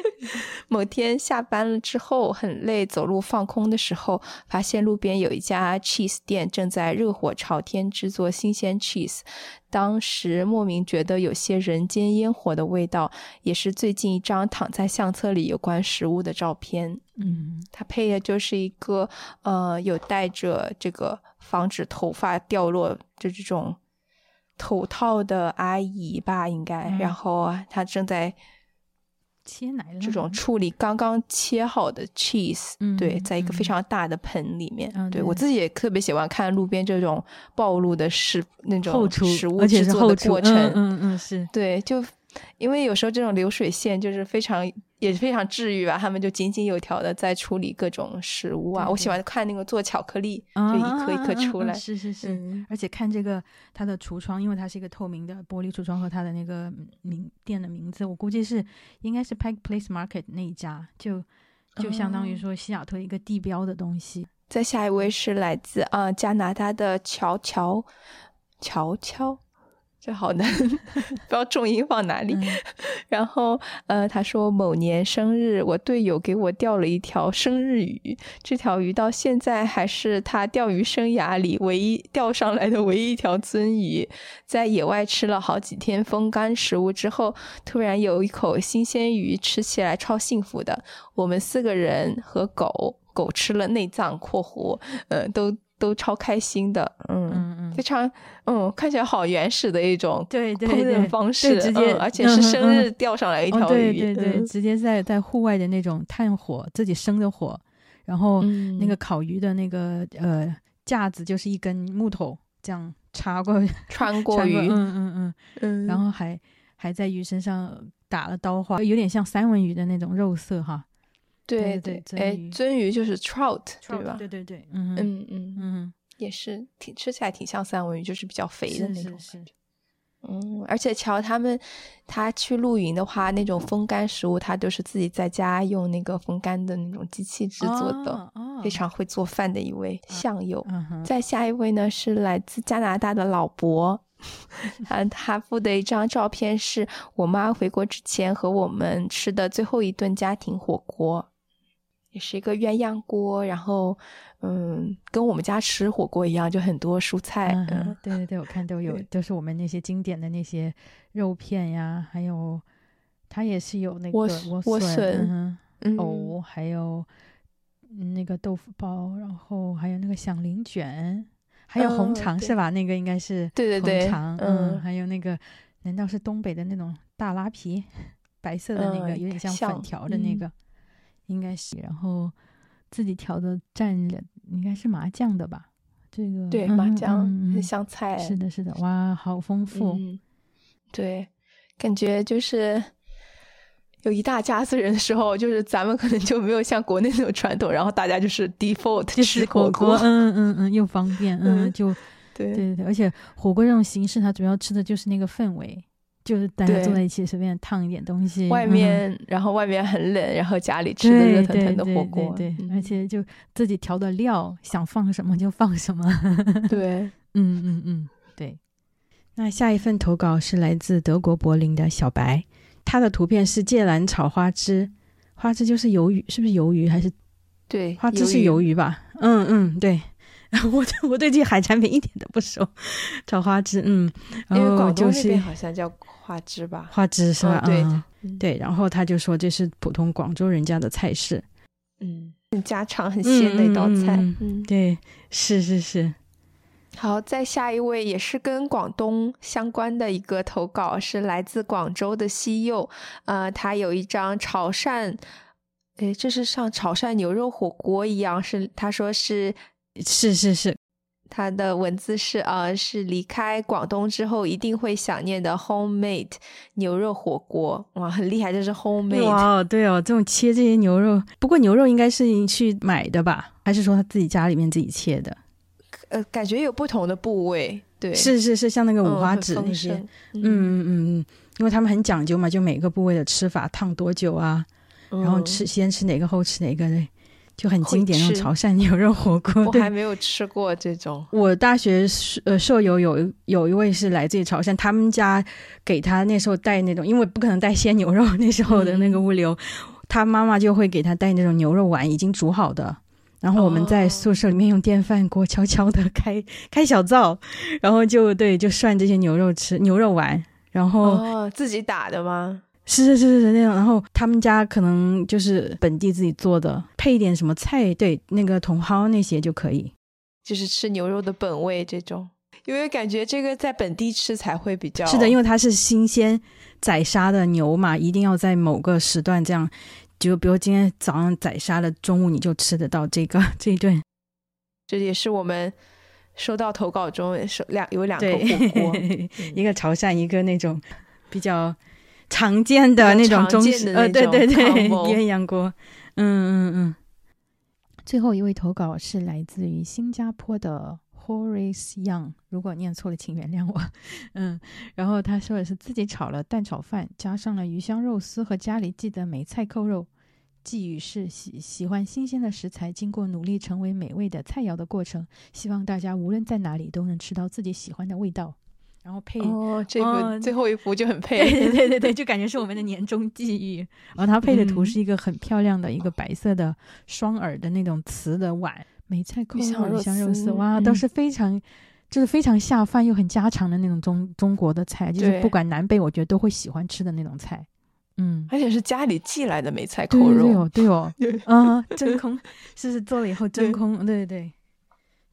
某天下班了之后很累，走路放空的时候，发现路边有一家 cheese 店正在热火朝天制作新鲜 cheese。当时莫名觉得有些人间烟火的味道，也是最近一张躺在相册里有关食物的照片。嗯，它配的就是一个呃有带着这个防止头发掉落就这种头套的阿姨吧，应该。然后她正在。切奶这种处理刚刚切好的 cheese，对，在一个非常大的盆里面。对我自己也特别喜欢看路边这种暴露的食那种食物制作的过程。嗯嗯，是对，就。因为有时候这种流水线就是非常也是非常治愈吧，他们就井井有条的在处理各种食物啊。我喜欢看那个做巧克力，就一颗一颗出来。是是是，而且看这个它的橱窗，因为它是一个透明的玻璃橱窗和它的那个名店的名字，我估计是应该是 Pike Place Market 那一家，就就相当于说西雅图一个地标的东西。再下一位是来自啊加拿大的乔乔乔乔。这好难，不知道重音放哪里。然后，呃，他说某年生日，我队友给我钓了一条生日鱼，这条鱼到现在还是他钓鱼生涯里唯一钓上来的唯一一条鳟鱼。在野外吃了好几天风干食物之后，突然有一口新鲜鱼，吃起来超幸福的。我们四个人和狗狗吃了内脏（括弧），呃，都。都超开心的，嗯嗯嗯。非常嗯，看起来好原始的一种对烹饪方式，直接而且是生日钓上来一条鱼，对对对，直接在在户外的那种炭火自己生的火，然后那个烤鱼的那个呃架子就是一根木头这样插 过穿过鱼，嗯嗯嗯。嗯，然后还还在鱼身上打了刀花，有点像三文鱼的那种肉色哈。对对，哎，鳟鱼就是 trout，对吧？对对对，嗯嗯嗯嗯，也是挺吃起来挺像三文鱼，就是比较肥的那种。感觉。嗯，而且乔他们他去露营的话，那种风干食物他都是自己在家用那个风干的那种机器制作的，非常会做饭的一位相友。再下一位呢是来自加拿大的老伯，他他附的一张照片是我妈回国之前和我们吃的最后一顿家庭火锅。也是一个鸳鸯锅，然后，嗯，跟我们家吃火锅一样，就很多蔬菜。嗯，对对对，我看都有，都是我们那些经典的那些肉片呀，还有它也是有那个莴笋，藕，还有那个豆腐包，然后还有那个响铃卷，还有红肠是吧？那个应该是对对对，红肠嗯，还有那个难道是东北的那种大拉皮，白色的那个，有点像粉条的那个。应该是，然后自己调的蘸料，应该是麻酱的吧？这个对麻酱香菜，是的，是的，哇，好丰富。对，感觉就是有一大家子人的时候，就是咱们可能就没有像国内那种传统，然后大家就是 default 吃火锅，嗯嗯嗯，又方便，嗯，就对对对，而且火锅这种形式，它主要吃的就是那个氛围。就是大家坐在一起，随便烫一点东西。外面，然后外面很冷，然后家里吃的热腾腾的火锅。对，而且就自己调的料，想放什么就放什么。对，嗯嗯嗯，对。那下一份投稿是来自德国柏林的小白，他的图片是芥兰炒花枝，花枝就是鱿鱼，是不是鱿鱼还是？对，花枝是鱿鱼吧？嗯嗯，对。我我对这海产品一点都不熟，炒花枝，嗯，然后就是好像叫。花枝吧，花枝是吧？对对，然后他就说这是普通广州人家的菜式，嗯，很家常很鲜的一道菜，嗯，对，是是是。好，再下一位也是跟广东相关的一个投稿，是来自广州的西柚，呃，他有一张潮汕，诶，这是像潮汕牛肉火锅一样，是他说是是是是。他的文字是啊，是离开广东之后一定会想念的 homemade 牛肉火锅。哇，很厉害，这是 homemade 哇，对哦，这种切这些牛肉，不过牛肉应该是去买的吧，还是说他自己家里面自己切的？呃，感觉有不同的部位，对，是是是，像那个五花趾那些，嗯。嗯嗯嗯，因为他们很讲究嘛，就每个部位的吃法，烫多久啊，然后吃先吃哪个后吃哪个的。就很经典那种潮汕牛肉火锅，我还没有吃过这种。我大学呃舍友有有一位是来自于潮汕，他们家给他那时候带那种，因为不可能带鲜牛肉，那时候的那个物流，他妈妈就会给他带那种牛肉丸，已经煮好的。然后我们在宿舍里面用电饭锅悄悄的开开小灶，然后就对就涮这些牛肉吃牛肉丸。然后自己打的吗？是是是是那种。然后他们家可能就是本地自己做的，配一点什么菜，对那个茼蒿那些就可以。就是吃牛肉的本味这种，因为感觉这个在本地吃才会比较是的，因为它是新鲜宰杀的牛嘛，一定要在某个时段这样，就比如今天早上宰杀的，中午你就吃得到这个这一顿。这也是我们收到投稿中收两有两个火锅，一个潮汕，一个那种比较常见的那种中式，呃，对对对，鸳鸯锅，嗯嗯嗯。最后一位投稿是来自于新加坡的 Horace Young，如果念错了，请原谅我。嗯，然后他说的是自己炒了蛋炒饭，加上了鱼香肉丝和家里寄的梅菜扣肉。寄语是喜喜欢新鲜的食材，经过努力成为美味的菜肴的过程。希望大家无论在哪里都能吃到自己喜欢的味道。然后配哦，这个最后一幅就很配，对对对对，就感觉是我们的年终寄语。然后他配的图是一个很漂亮的一个白色的双耳的那种瓷的碗，梅菜扣肉、鱼香肉丝，哇，都是非常就是非常下饭又很家常的那种中中国的菜，就是不管南北，我觉得都会喜欢吃的那种菜。嗯，而且是家里寄来的梅菜扣肉，对哦，对哦，啊，真空，是是做了以后真空，对对对。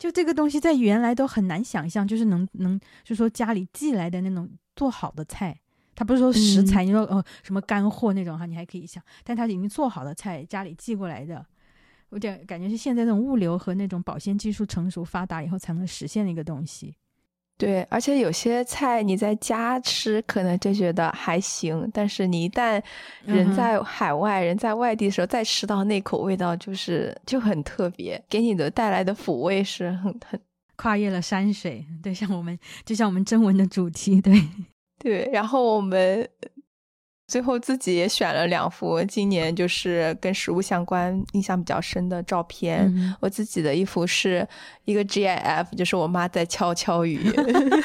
就这个东西在原来都很难想象，就是能能，就说家里寄来的那种做好的菜，它不是说食材，你说哦什么干货那种哈，你还可以想，但它已经做好的菜家里寄过来的，我点感觉是现在这种物流和那种保鲜技术成熟发达以后才能实现的一个东西。对，而且有些菜你在家吃可能就觉得还行，但是你一旦人在海外、人在外地的时候再吃到那口味道，就是就很特别，给你的带来的抚慰是很很跨越了山水。对，像我们就像我们征文的主题，对对，然后我们。最后自己也选了两幅今年就是跟食物相关、印象比较深的照片。我自己的一幅是一个 GIF，就是我妈在敲敲鱼，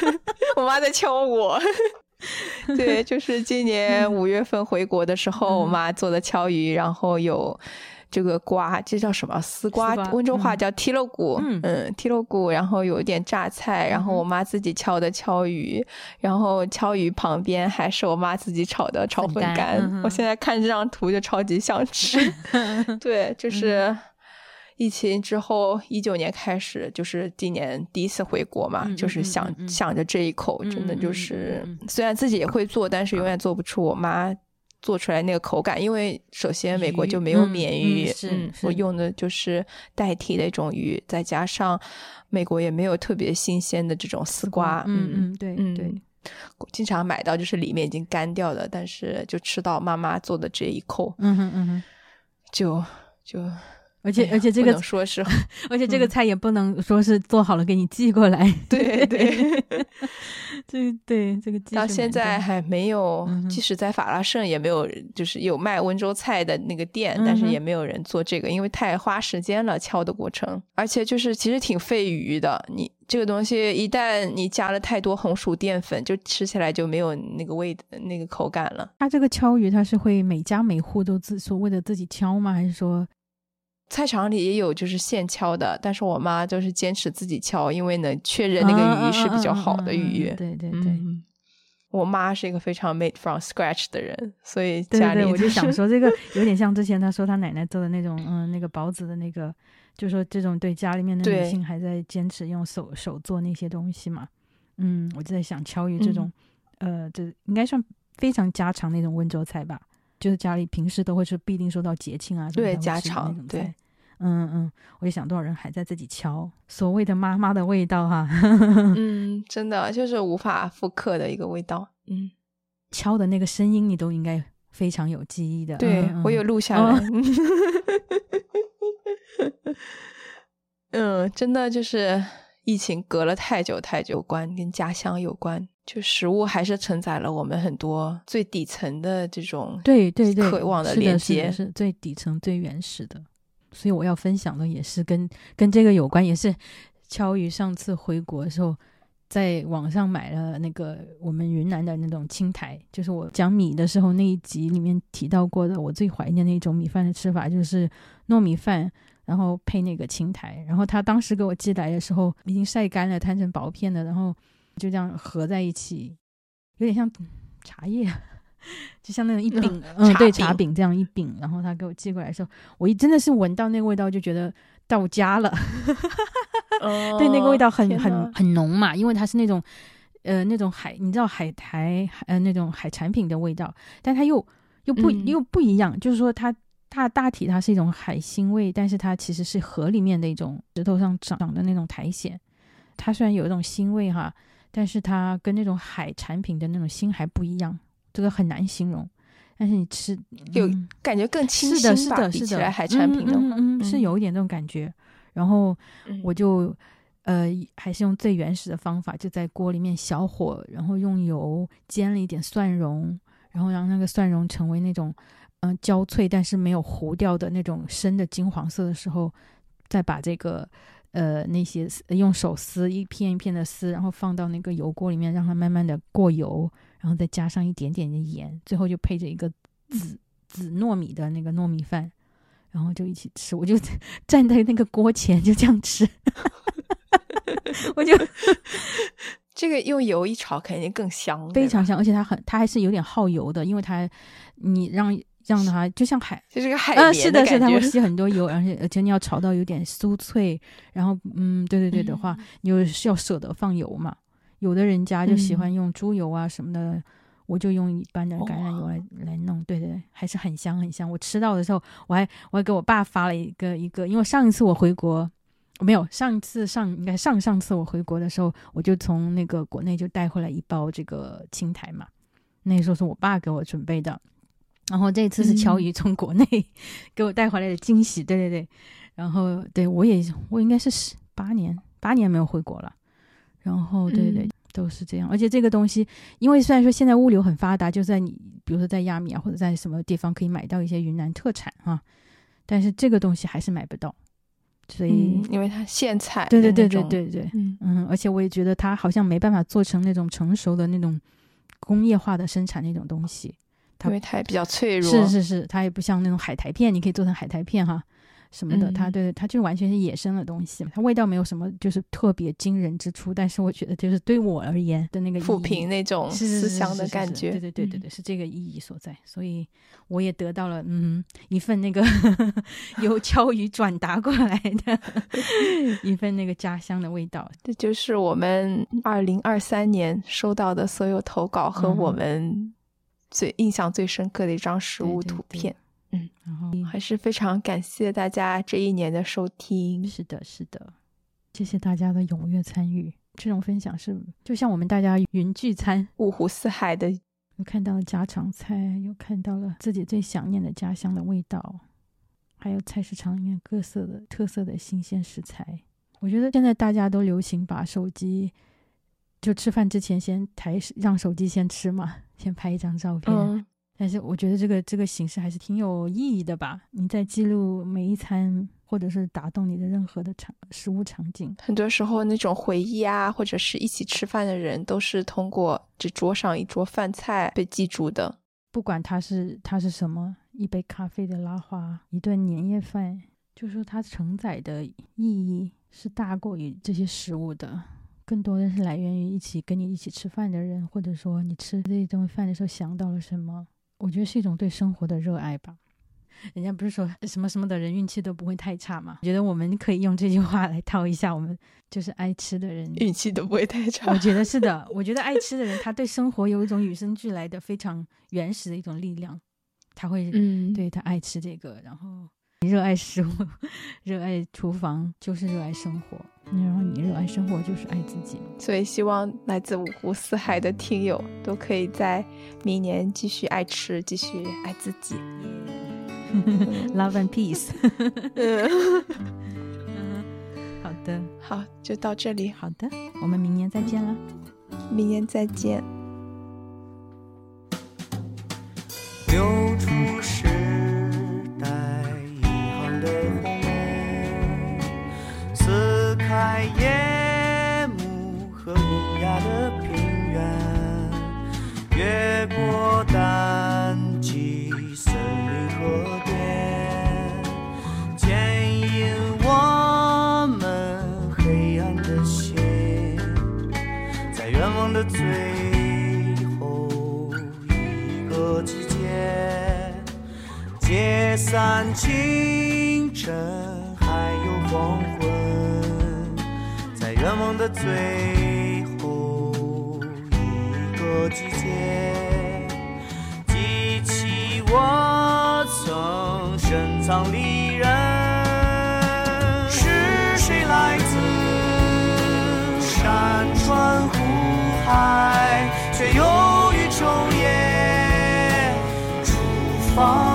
我妈在敲我。对，就是今年五月份回国的时候，我妈做的敲鱼，然后有。这个瓜，这叫什么？丝瓜，温州话叫提肉骨。嗯，提肉骨，然后有一点榨菜，然后我妈自己敲的敲鱼，然后敲鱼旁边还是我妈自己炒的炒粉干。我现在看这张图就超级想吃。对，就是疫情之后一九年开始，就是今年第一次回国嘛，就是想想着这一口，真的就是虽然自己也会做，但是永远做不出我妈。做出来那个口感，因为首先美国就没有鲶鱼，嗯，我用的就是代替的一种鱼，再加上美国也没有特别新鲜的这种丝瓜，嗯嗯，对，嗯。对，经常买到就是里面已经干掉的，但是就吃到妈妈做的这一口，嗯哼嗯哼，就就。而且而且这个说是，而且这个菜也不能说是做好了给你寄过来。对对，这对这个到现在还没有，即使在法拉盛也没有，就是有卖温州菜的那个店，但是也没有人做这个，因为太花时间了，敲的过程，而且就是其实挺费鱼的。你这个东西一旦你加了太多红薯淀粉，就吃起来就没有那个味那个口感了。它这个敲鱼，它是会每家每户都自所谓的自己敲吗？还是说？菜场里也有就是现敲的，但是我妈就是坚持自己敲，因为能确认那个鱼是比较好的鱼。对对对，我妈是一个非常 made from scratch 的人，所以家里我就想说这个有点像之前她说她奶奶做的那种，嗯，那个包子的那个，就说这种对家里面的女性还在坚持用手手做那些东西嘛。嗯，我就在想敲鱼这种，呃，这应该算非常家常那种温州菜吧。就是家里平时都会是必定说到节庆啊，对家常对，嗯嗯，我就想多少人还在自己敲所谓的妈妈的味道哈 嗯，真的就是无法复刻的一个味道，嗯，敲的那个声音你都应该非常有记忆的，对我有录下来，嗯，真的就是疫情隔了太久太久，关跟家乡有关。就食物还是承载了我们很多最底层的这种对对对渴望的连接，是最底层最原始的。所以我要分享的也是跟跟这个有关，也是敲鱼上次回国的时候在网上买了那个我们云南的那种青苔，就是我讲米的时候那一集里面提到过的，我最怀念那种米饭的吃法就是糯米饭，然后配那个青苔。然后他当时给我寄来的时候已经晒干了，摊成薄片的，然后就这样合在一起，有点像茶叶，就像那种一饼，嗯，对，茶饼这样一饼。然后他给我寄过来的时候，我一真的是闻到那个味道就觉得到家了。对，那个味道很很很浓嘛，因为它是那种，呃，那种海，你知道海苔，呃，那种海产品的味道，但它又又不又不一样，就是说它大大体它是一种海腥味，但是它其实是河里面的一种石头上长长的那种苔藓，它虽然有一种腥味哈，但是它跟那种海产品的那种腥还不一样，这个很难形容。但是你吃有感觉更清新吧？是的，海产品的，嗯，是有一点这种感觉。然后我就，呃，还是用最原始的方法，就在锅里面小火，然后用油煎了一点蒜蓉，然后让那个蒜蓉成为那种，嗯，焦脆但是没有糊掉的那种深的金黄色的时候，再把这个，呃，那些用手撕一片一片的撕，然后放到那个油锅里面，让它慢慢的过油，然后再加上一点点的盐，最后就配着一个紫紫糯米的那个糯米饭。然后就一起吃，我就 站在那个锅前就这样吃，我就 这个用油一炒肯定更香，非常香，而且它很它还是有点耗油的，因为它你让让它就像海，就是个海绵是的，是它会吸很多油，而且而且你要炒到有点酥脆，然后嗯，对对对的话，你是要舍得放油嘛，有的人家就喜欢用猪油啊什么的。我就用一般的橄榄油来来弄，对对对，还是很香很香。我吃到的时候，我还我还给我爸发了一个一个，因为上一次我回国没有，上一次上应该上上次我回国的时候，我就从那个国内就带回来一包这个青苔嘛，那时候是我爸给我准备的，然后这次是乔宇从国内 给我带回来的惊喜，对对对，然后对我也我应该是十八年八年没有回国了，然后对对。都是这样，而且这个东西，因为虽然说现在物流很发达，就在你比如说在亚米啊或者在什么地方可以买到一些云南特产啊，但是这个东西还是买不到，所以因为它现采，对对对对对对，嗯，而且我也觉得它好像没办法做成那种成熟的那种工业化的生产那种东西，因为它也比较脆弱，是是是，它也不像那种海苔片，你可以做成海苔片哈。什么的，它对它就完全是野生的东西，它味道没有什么就是特别惊人之处，但是我觉得就是对我而言的那个抚平那种思乡的感觉，对对对对对，是这个意义所在，所以我也得到了嗯一份那个 由敲鱼转达过来的 一份那个家乡的味道，这就是我们二零二三年收到的所有投稿和我们最印象最深刻的一张实物图片。嗯，然后还是非常感谢大家这一年的收听。是的，是的，谢谢大家的踊跃参与。这种分享是就像我们大家云聚餐，五湖四海的，又看到了家常菜，又看到了自己最想念的家乡的味道，还有菜市场里面各色的特色的新鲜食材。我觉得现在大家都流行把手机，就吃饭之前先抬，让手机先吃嘛，先拍一张照片。但是我觉得这个这个形式还是挺有意义的吧？你在记录每一餐，或者是打动你的任何的场食物场景。很多时候，那种回忆啊，或者是一起吃饭的人，都是通过这桌上一桌饭菜被记住的。不管它是它是什么，一杯咖啡的拉花，一顿年夜饭，就说它承载的意义是大过于这些食物的，更多的是来源于一起跟你一起吃饭的人，或者说你吃这一顿饭的时候想到了什么。我觉得是一种对生活的热爱吧。人家不是说什么什么的人运气都不会太差嘛？我觉得我们可以用这句话来套一下，我们就是爱吃的人运气都不会太差。我觉得 是的，我觉得爱吃的人他对生活有一种与生俱来的非常原始的一种力量，他会嗯，对他爱吃这个，然后。热爱食物，热爱厨房，就是热爱生活。然后你热爱生活，就是爱自己。所以希望来自五湖四海的听友都可以在明年继续爱吃，继续爱自己。Love and peace。好的，好，就到这里。好的，我们明年再见了。明年再见。散清晨，还有黄昏，在愿望的最后一个季节，记起我曾深藏离人，是谁来自山川湖海，却忧于昼夜，出发。